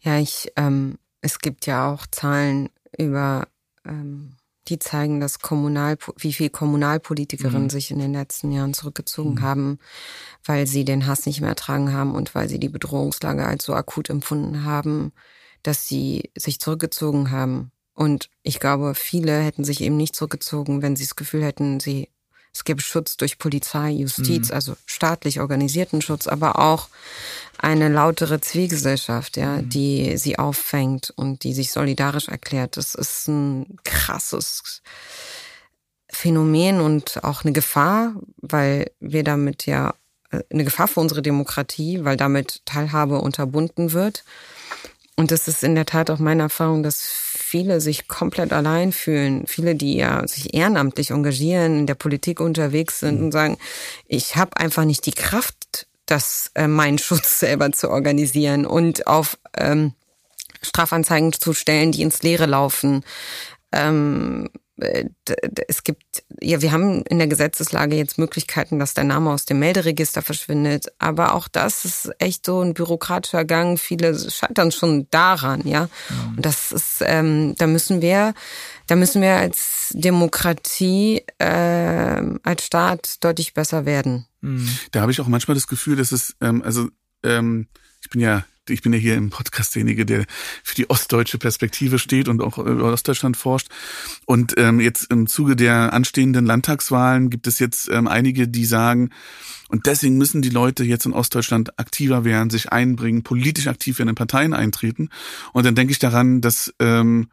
Ja, ich, ähm, es gibt ja auch Zahlen über, ähm, die zeigen, dass Kommunal, wie viel Kommunalpolitikerinnen Mhm. sich in den letzten Jahren zurückgezogen Mhm. haben, weil sie den Hass nicht mehr ertragen haben und weil sie die Bedrohungslage als so akut empfunden haben, dass sie sich zurückgezogen haben. Und ich glaube, viele hätten sich eben nicht zurückgezogen, wenn sie das Gefühl hätten, sie es gäbe Schutz durch Polizei, Justiz, Mhm. also staatlich organisierten Schutz, aber auch eine lautere Zivilgesellschaft, ja, Mhm. die sie auffängt und die sich solidarisch erklärt. Das ist ein krasses Phänomen und auch eine Gefahr, weil wir damit ja äh, eine Gefahr für unsere Demokratie, weil damit Teilhabe unterbunden wird. Und das ist in der Tat auch meine Erfahrung, dass viele sich komplett allein fühlen. Viele, die ja sich ehrenamtlich engagieren, in der Politik unterwegs sind und sagen, ich habe einfach nicht die Kraft, das äh, meinen <laughs> Schutz selber zu organisieren und auf ähm, Strafanzeigen zu stellen, die ins Leere laufen. Ähm, äh, es gibt, ja, wir haben in der Gesetzeslage jetzt Möglichkeiten, dass der Name aus dem Melderegister verschwindet. Aber auch das ist echt so ein bürokratischer Gang. Viele scheitern schon daran, ja. Und das ist, ähm, da müssen wir, da müssen wir als Demokratie, äh, als Staat deutlich besser werden. Da habe ich auch manchmal das Gefühl, dass es, ähm, also ähm, ich bin ja, ich bin ja hier im Podcast derjenige, der für die ostdeutsche Perspektive steht und auch über Ostdeutschland forscht. Und ähm, jetzt im Zuge der anstehenden Landtagswahlen gibt es jetzt ähm, einige, die sagen, und deswegen müssen die Leute jetzt in Ostdeutschland aktiver werden, sich einbringen, politisch aktiv werden, in Parteien eintreten. Und dann denke ich daran, dass ähm,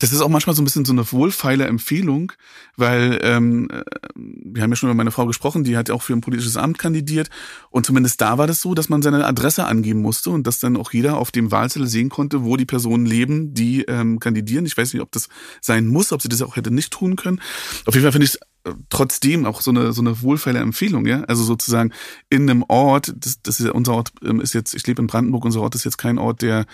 das ist auch manchmal so ein bisschen so eine wohlfeile Empfehlung, weil ähm, äh, wir haben ja schon über meine Frau gesprochen, die hat ja auch für ein politisches Amt kandidiert und zumindest da war das so, dass man seine Adresse angeben musste und dass dann auch jeder auf dem Wahlzettel sehen konnte, wo die Personen leben, die ähm, kandidieren. Ich weiß nicht, ob das sein muss, ob sie das auch hätte nicht tun können. Auf jeden Fall finde ich es trotzdem auch so eine so eine wohlfeile Empfehlung, ja. Also sozusagen in einem Ort, das, das ist ja, unser Ort ähm, ist jetzt, ich lebe in Brandenburg, unser Ort ist jetzt kein Ort, der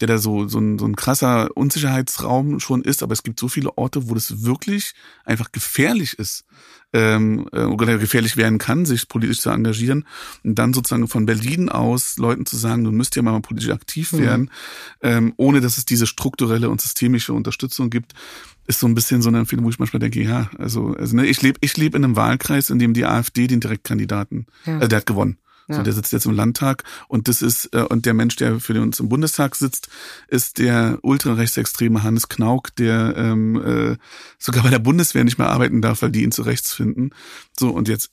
der da so so ein, so ein krasser Unsicherheitsraum schon ist, aber es gibt so viele Orte, wo das wirklich einfach gefährlich ist ähm, äh, oder gefährlich werden kann, sich politisch zu engagieren und dann sozusagen von Berlin aus Leuten zu sagen, du müsst ja mal politisch aktiv werden, ähm, ohne dass es diese strukturelle und systemische Unterstützung gibt, ist so ein bisschen so eine Empfehlung, wo ich manchmal denke, ja, also, also ne, ich lebe ich lebe in einem Wahlkreis, in dem die AfD den Direktkandidaten, Ja. äh, der hat gewonnen. So, Ja. der sitzt jetzt im Landtag und das ist äh, und der Mensch, der für uns im Bundestag sitzt, ist der ultrarechtsextreme Hannes Knauk, der ähm, äh, sogar bei der Bundeswehr nicht mehr arbeiten darf, weil die ihn zu rechts finden. So und jetzt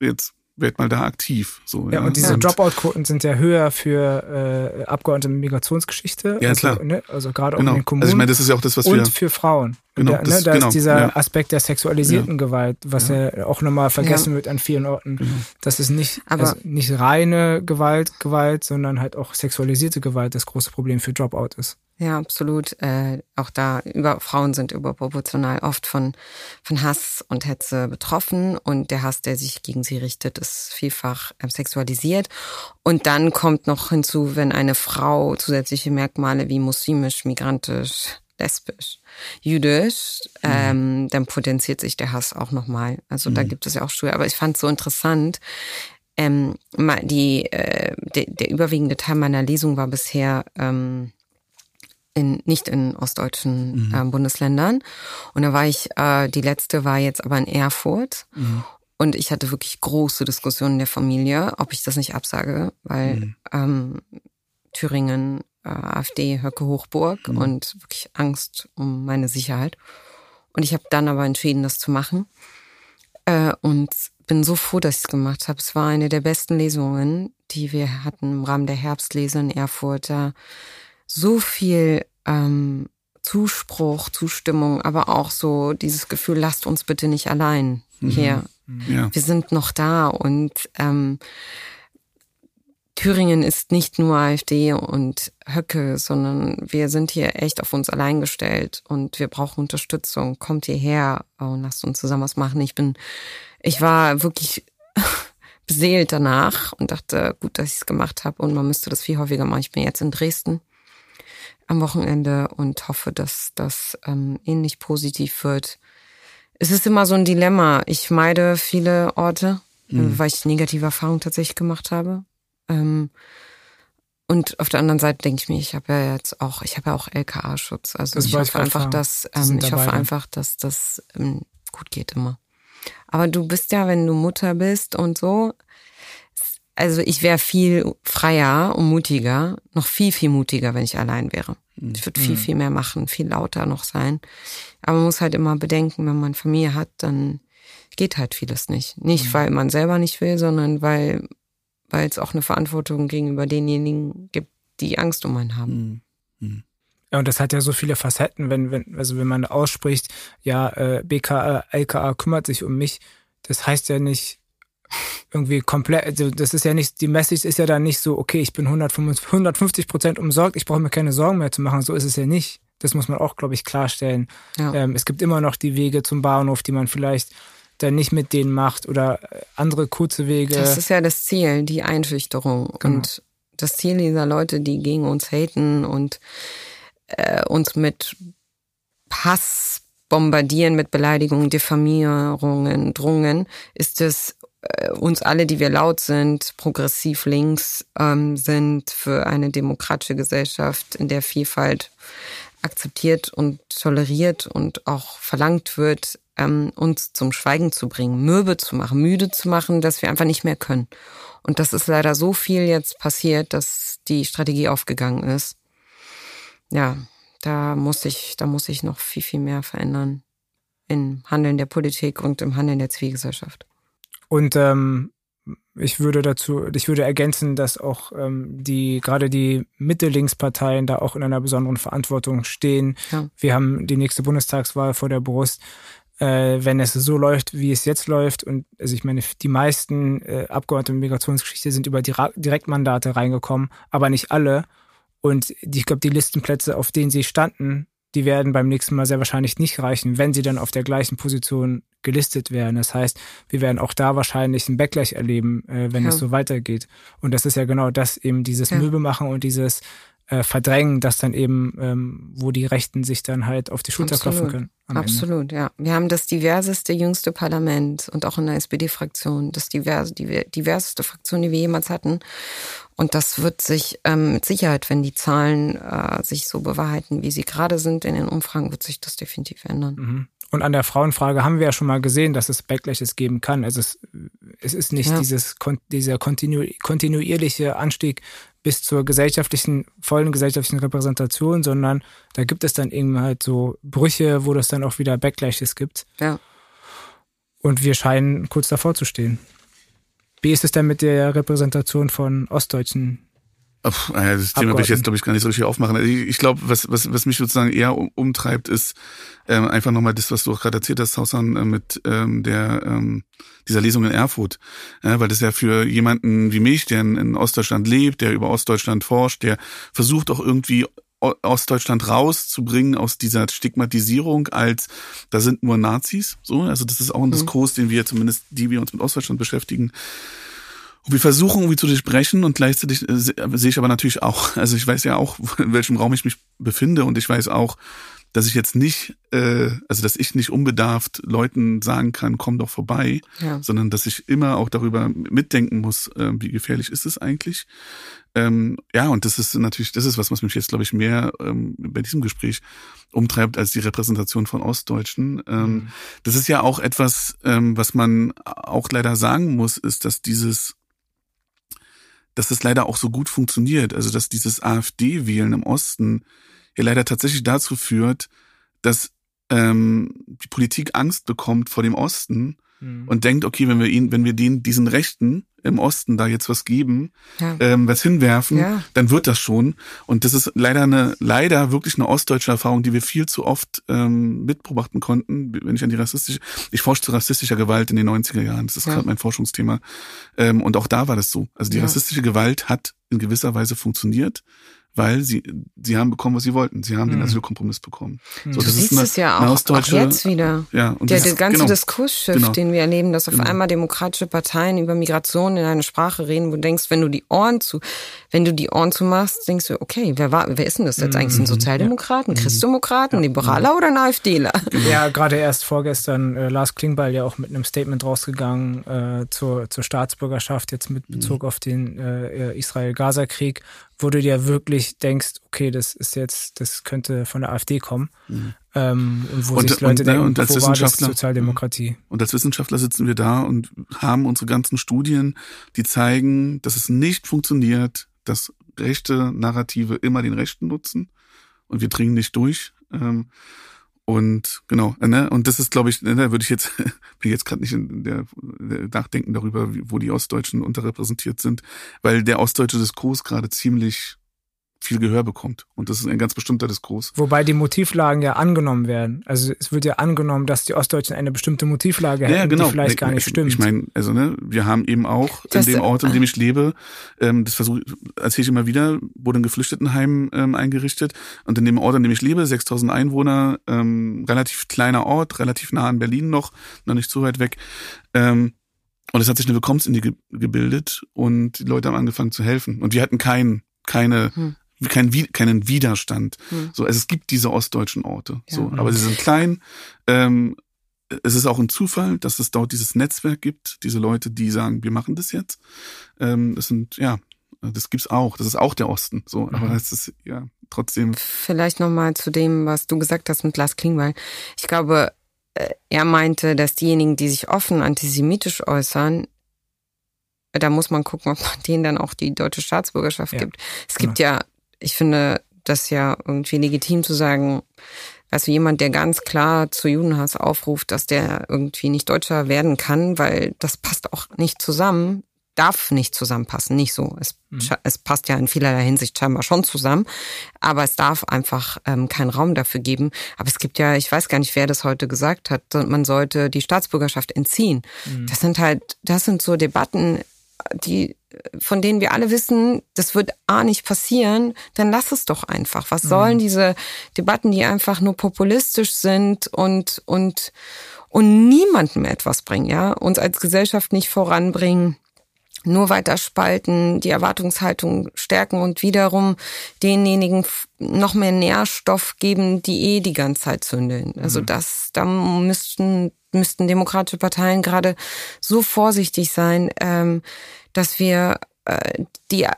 jetzt werd mal da aktiv. So Ja, und diese Ja. Dropout-Quoten sind ja höher für äh, Abgeordnete mit Migrationsgeschichte. Ja, also, klar. Ne, also gerade auch Genau. in den Kommunen. Also ich meine, das ist ja auch das, was und wir für Frauen. Genau, da, ne, das- da genau, ist dieser ja. Aspekt der sexualisierten Gewalt, was ja, auch nochmal vergessen Ja. wird an vielen Orten. Genau. Das ist nicht, Aber- also nicht reine Gewalt, Gewalt, sondern halt auch sexualisierte Gewalt das große Problem für Dropout ist. Ja, absolut. Äh, auch da über Frauen sind überproportional oft von von Hass und Hetze betroffen und der Hass, der sich gegen sie richtet, ist vielfach ähm, sexualisiert. Und dann kommt noch hinzu, wenn eine Frau zusätzliche Merkmale wie muslimisch, migrantisch, lesbisch, jüdisch, ähm, dann potenziert sich der Hass auch nochmal. Also da gibt es ja auch Studien. Aber ich fand es so interessant. Ähm, die, äh, der, der überwiegende Teil meiner Lesung war bisher ähm, in, nicht in ostdeutschen äh, Bundesländern. Und da war ich, äh, die letzte war jetzt aber in Erfurt. Und ich hatte wirklich große Diskussionen in der Familie, ob ich das nicht absage, weil ähm, Thüringen, äh, AfD, Höcke Hochburg und wirklich Angst um meine Sicherheit. Und ich habe dann aber entschieden, das zu machen. Äh, und bin so froh, dass ich es gemacht habe. Es war eine der besten Lesungen, die wir hatten im Rahmen der Herbstlese in Erfurt. Da so viel ähm, Zuspruch, Zustimmung, aber auch so dieses Gefühl, lasst uns bitte nicht allein hier. Ja. Wir sind noch da und ähm, Thüringen ist nicht nur AfD und Höcke, sondern wir sind hier echt auf uns allein gestellt und wir brauchen Unterstützung. Kommt hierher und lasst uns zusammen was machen. Ich bin, ich war wirklich <laughs> beseelt danach und dachte, gut, dass ich es gemacht habe und man müsste das viel häufiger machen. Ich bin jetzt in Dresden am Wochenende und hoffe, dass das ähm, ähnlich positiv wird. Es ist immer so ein Dilemma. Ich meide viele Orte, äh, weil ich negative Erfahrungen tatsächlich gemacht habe. Ähm, und auf der anderen Seite denke ich mir, ich habe ja jetzt auch, ich habe ja auch LKA-Schutz. Also Das ich hoffe einfach, dass ähm, ich hoffe dann. einfach, dass das ähm, gut geht immer. Aber du bist ja, wenn du Mutter bist und so, also ich wäre viel freier und mutiger, noch viel, viel mutiger, wenn ich allein wäre. Ich würde viel, viel mehr machen, viel lauter noch sein. Aber man muss halt immer bedenken, wenn man Familie hat, dann geht halt vieles nicht. Nicht, weil man selber nicht will, sondern weil weil es auch eine Verantwortung gegenüber denjenigen gibt, die Angst um einen haben. Ja, und das hat ja so viele Facetten, wenn, wenn, also wenn man ausspricht, ja, äh, BKA, LKA kümmert sich um mich, das heißt ja nicht irgendwie komplett, also das ist ja nicht, die Message ist ja dann nicht so, okay, ich bin 155 150 Prozent umsorgt, ich brauche mir keine Sorgen mehr zu machen, so ist es ja nicht. Das muss man auch, glaube ich, klarstellen. Ja. Ähm, es gibt immer noch die Wege zum Bahnhof, die man vielleicht dann nicht mit denen macht oder äh, andere kurze Wege. Das ist ja das Ziel, die Einschüchterung. Genau. Und das Ziel dieser Leute, die gegen uns haten und äh, uns mit Hass bombardieren, mit Beleidigungen, Diffamierungen, Drungen, ist es äh, uns alle, die wir laut sind, progressiv links ähm, sind, für eine demokratische Gesellschaft, in der Vielfalt akzeptiert und toleriert und auch verlangt wird, ähm, uns zum Schweigen zu bringen, mürbe zu machen, müde zu machen, dass wir einfach nicht mehr können. Und das ist leider so viel jetzt passiert, dass die Strategie aufgegangen ist. Ja, da muss ich, da muss ich noch viel, viel mehr verändern im Handeln der Politik und im Handeln der Zivilgesellschaft. Und ähm, ich würde dazu, ich würde ergänzen, dass auch ähm, die gerade die Mitte-Links-Parteien da auch in einer besonderen Verantwortung stehen. Ja. Wir haben die nächste Bundestagswahl vor der Brust. Äh, wenn es so läuft, wie es jetzt läuft, und also ich meine, die meisten äh, Abgeordnete mit Migrationsgeschichte sind über Dira Direktmandate reingekommen, aber nicht alle. Und die, ich glaube, die Listenplätze, auf denen sie standen, die werden beim nächsten Mal sehr wahrscheinlich nicht reichen, wenn sie dann auf der gleichen Position gelistet werden. Das heißt, wir werden auch da wahrscheinlich einen Backlash erleben, äh, wenn Ja. es so weitergeht. Und das ist ja genau das, eben dieses Ja. Machen und dieses äh, Verdrängen, das dann eben, ähm, wo die Rechten sich dann halt auf die Schulter klopfen können. am Ende. Absolut, ja. Wir haben das diverseste, jüngste Parlament und auch in der SPD-Fraktion, das diverse, die diverseste Fraktion, die wir jemals hatten. Und das wird sich ähm, mit Sicherheit, wenn die Zahlen äh, sich so bewahrheiten, wie sie gerade sind in den Umfragen, wird sich das definitiv ändern. Mhm. Und an der Frauenfrage haben wir ja schon mal gesehen, dass es Backlashes geben kann. Also es, es ist nicht Ja. dieses, kon- dieser kontinu kontinuierliche Anstieg bis zur gesellschaftlichen, vollen gesellschaftlichen Repräsentation, sondern da gibt es dann eben halt so Brüche, wo das dann auch wieder Backlashes gibt. Ja. Und wir scheinen kurz davor zu stehen. Wie ist es denn mit der Repräsentation von Ostdeutschen Ach, das Thema will ich jetzt, glaube ich, gar nicht so richtig aufmachen. Also ich, ich glaube, was, was, was mich sozusagen eher umtreibt, ist ähm, einfach nochmal das, was du auch gerade erzählt hast, Hausan, äh, mit ähm, der ähm, dieser Lesung in Erfurt. Ja, weil das ja für jemanden wie mich, der in, in Ostdeutschland lebt, der über Ostdeutschland forscht, der versucht auch irgendwie Ostdeutschland rauszubringen aus dieser Stigmatisierung als da sind nur Nazis. So, also das ist auch ein mhm. Diskurs, den wir zumindest, die wir uns mit Ostdeutschland beschäftigen, und wir versuchen irgendwie zu durchbrechen und gleichzeitig äh, sehe ich aber natürlich auch, <laughs> also ich weiß ja auch, in welchem Raum ich mich befinde und ich weiß auch, dass ich jetzt nicht, äh, also dass ich nicht unbedarft Leuten sagen kann, komm doch vorbei, ja. sondern dass ich immer auch darüber mitdenken muss, äh, wie gefährlich ist es eigentlich. Ähm, ja, und das ist natürlich, das ist was, was mich jetzt, glaube ich, mehr ähm, bei diesem Gespräch umtreibt als die Repräsentation von Ostdeutschen. Ähm, mhm. Das ist ja auch etwas, ähm, was man auch leider sagen muss, ist, dass dieses dass es leider auch so gut funktioniert. Also dass dieses AfD-Wählen im Osten ja leider tatsächlich dazu führt, dass ähm, die Politik Angst bekommt vor dem Osten mhm. und denkt, okay, wenn wir ihn, wenn wir den, diesen Rechten im Osten da jetzt was geben, ja. ähm, was hinwerfen, ja. dann wird das schon. Und das ist leider eine, leider wirklich eine ostdeutsche Erfahrung, die wir viel zu oft ähm, mitbeobachten konnten, wenn ich an die rassistische, ich forsche zu rassistischer Gewalt in den 90er Jahren, das ist ja. gerade mein Forschungsthema. Ähm, und auch da war das so. Also die rassistische Gewalt hat in gewisser Weise funktioniert weil sie sie haben bekommen, was sie wollten. Sie haben mhm. den Asylkompromiss bekommen. Mhm. So, du siehst eine, es ja auch, auch jetzt wieder. Ja, und der, der ganze genau, Diskursschiff, genau. den wir erleben, dass auf genau. einmal demokratische Parteien über Migration in eine Sprache reden, wo du denkst, wenn du die Ohren zu, wenn du die Ohren zu machst, denkst du, okay, wer war, wer ist denn das jetzt eigentlich? Ein mhm. Sozialdemokraten, ja. Christdemokraten, ja. Liberaler oder ein AfDler? Genau. Ja, gerade erst vorgestern äh, Lars Klingbeil ja auch mit einem Statement rausgegangen äh, zur, zur Staatsbürgerschaft, jetzt mit Bezug mhm. auf den äh, Israel-Gaza-Krieg wo du dir wirklich denkst, okay, das ist jetzt, das könnte von der AfD kommen. Mhm. Ähm, und wo und, sich Leute und, denken, und als Wissenschaftler, Sozialdemokratie. Und als Wissenschaftler sitzen wir da und haben unsere ganzen Studien, die zeigen, dass es nicht funktioniert, dass rechte Narrative immer den Rechten nutzen und wir dringen nicht durch. Ähm, und genau, ne? Und das ist, glaube ich, ne, da würde ich jetzt, <laughs> bin jetzt gerade nicht in der, der Nachdenken darüber, wo die Ostdeutschen unterrepräsentiert sind, weil der ostdeutsche Diskurs gerade ziemlich viel Gehör bekommt. Und das ist ein ganz bestimmter Diskurs. Wobei die Motivlagen ja angenommen werden. Also es wird ja angenommen, dass die Ostdeutschen eine bestimmte Motivlage hätten, ja, genau. die vielleicht gar nicht stimmt. Ich meine, also ne, wir haben eben auch das, in dem Ort, in dem ich lebe, ähm, das versuche erzähle ich immer wieder, wurde ein Geflüchtetenheim ähm, eingerichtet. Und in dem Ort, in dem ich lebe, 6000 Einwohner, ähm, relativ kleiner Ort, relativ nah an Berlin noch, noch nicht so weit weg. Ähm, und es hat sich eine Willkommensindy gebildet und die Leute haben angefangen zu helfen. Und wir hatten keinen, keine hm kein, keinen Widerstand. Hm. So, also es gibt diese ostdeutschen Orte. Ja. So, aber sie sind klein. Ähm, es ist auch ein Zufall, dass es dort dieses Netzwerk gibt, diese Leute, die sagen, wir machen das jetzt. Ähm, das sind, ja, das gibt's auch. Das ist auch der Osten. So, mhm. aber es ist ja trotzdem. Vielleicht nochmal zu dem, was du gesagt hast mit Lars Klingbeil. Ich glaube, äh, er meinte, dass diejenigen, die sich offen antisemitisch äußern, da muss man gucken, ob man denen dann auch die deutsche Staatsbürgerschaft ja. gibt. Es gibt ja, ja ich finde das ja irgendwie legitim zu sagen, also jemand, der ganz klar zu Judenhass aufruft, dass der irgendwie nicht Deutscher werden kann, weil das passt auch nicht zusammen, darf nicht zusammenpassen, nicht so. Es, mhm. es passt ja in vielerlei Hinsicht scheinbar schon zusammen, aber es darf einfach ähm, keinen Raum dafür geben. Aber es gibt ja, ich weiß gar nicht, wer das heute gesagt hat, man sollte die Staatsbürgerschaft entziehen. Mhm. Das sind halt, das sind so Debatten, die von denen wir alle wissen, das wird A nicht passieren, dann lass es doch einfach. Was mhm. sollen diese Debatten, die einfach nur populistisch sind und, und, und niemandem etwas bringen, ja, uns als Gesellschaft nicht voranbringen, nur weiter spalten, die Erwartungshaltung stärken und wiederum denjenigen noch mehr Nährstoff geben, die eh die ganze Zeit zündeln. Also mhm. das, da müssten, müssten demokratische Parteien gerade so vorsichtig sein, ähm, dass wir äh, die, äh,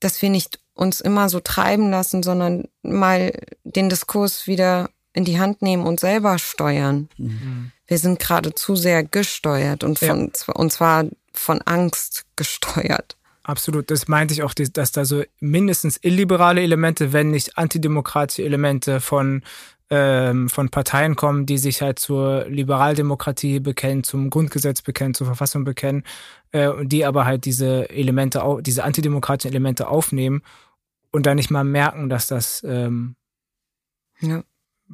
dass wir nicht uns immer so treiben lassen, sondern mal den Diskurs wieder in die Hand nehmen und selber steuern. Mhm. Wir sind gerade zu sehr gesteuert und von ja. und zwar von Angst gesteuert. Absolut, das meinte ich auch, dass da so mindestens illiberale Elemente, wenn nicht antidemokratische Elemente von ähm, von Parteien kommen, die sich halt zur Liberaldemokratie bekennen, zum Grundgesetz bekennen, zur Verfassung bekennen, äh, und die aber halt diese Elemente, diese antidemokratischen Elemente aufnehmen und dann nicht mal merken, dass das ähm, ja.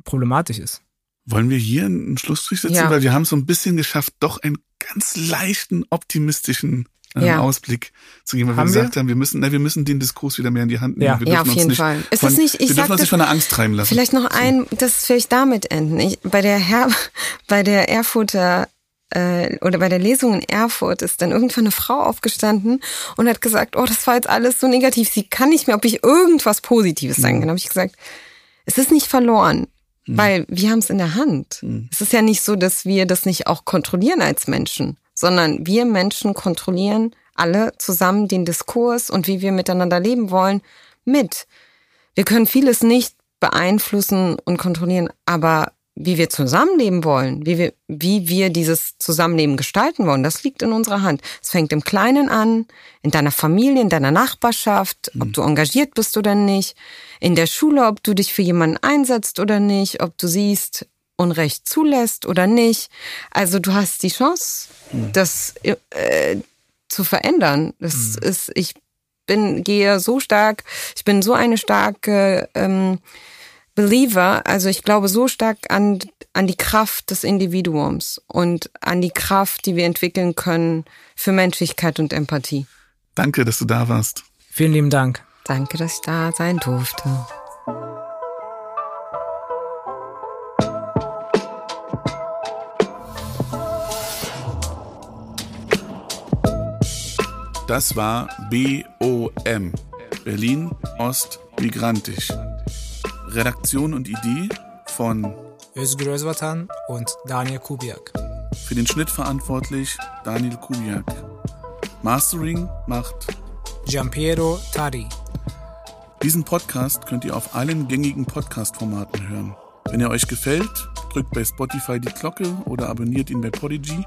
problematisch ist. Wollen wir hier einen Schlussstrich setzen? Ja. Weil wir haben so ein bisschen geschafft, doch einen ganz leichten, optimistischen äh, ja. Ausblick zu geben, weil haben wir gesagt wir? haben, wir müssen, na, wir müssen den Diskurs wieder mehr in die Hand nehmen. Ja, ja auf jeden Fall. Ist von, nicht, ich wir dürfen uns nicht von der Angst treiben lassen. Vielleicht noch ein, das vielleicht damit enden. Ich, bei der Herr, <laughs> bei der Erfurter äh, oder bei der Lesung in Erfurt ist dann irgendwann eine Frau aufgestanden und hat gesagt, oh, das war jetzt alles so negativ, sie kann nicht mehr, ob ich irgendwas Positives sagen mhm. kann. Mhm. habe ich gesagt, es ist nicht verloren, mhm. weil wir haben es in der Hand. Mhm. Es ist ja nicht so, dass wir das nicht auch kontrollieren als Menschen, sondern wir Menschen kontrollieren alle zusammen den Diskurs und wie wir miteinander leben wollen mit. Wir können vieles nicht beeinflussen und kontrollieren, aber wie wir zusammenleben wollen, wie wir, wie wir dieses Zusammenleben gestalten wollen, das liegt in unserer Hand. Es fängt im Kleinen an, in deiner Familie, in deiner Nachbarschaft, ob du engagiert bist oder nicht, in der Schule, ob du dich für jemanden einsetzt oder nicht, ob du siehst, Unrecht zulässt oder nicht. Also du hast die Chance, mhm. das äh, zu verändern. Das mhm. ist, ich bin, gehe so stark, ich bin so eine starke ähm, Believer, also ich glaube so stark an, an die Kraft des Individuums und an die Kraft, die wir entwickeln können für Menschlichkeit und Empathie. Danke, dass du da warst. Vielen lieben Dank. Danke, dass ich da sein durfte. Das war BOM, Berlin Ost Migrantisch. Redaktion und Idee von Özgür Özvatan und Daniel Kubiak. Für den Schnitt verantwortlich Daniel Kubiak. Mastering macht Giampiero Tari. Diesen Podcast könnt ihr auf allen gängigen Podcast-Formaten hören. Wenn er euch gefällt, drückt bei Spotify die Glocke oder abonniert ihn bei Podigy.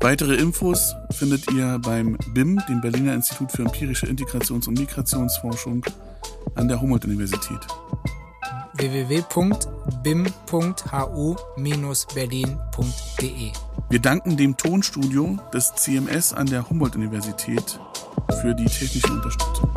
Weitere Infos findet ihr beim BIM, dem Berliner Institut für empirische Integrations- und Migrationsforschung an der Humboldt-Universität www.bim.hu-berlin.de. Wir danken dem Tonstudio des CMS an der Humboldt-Universität für die technische Unterstützung.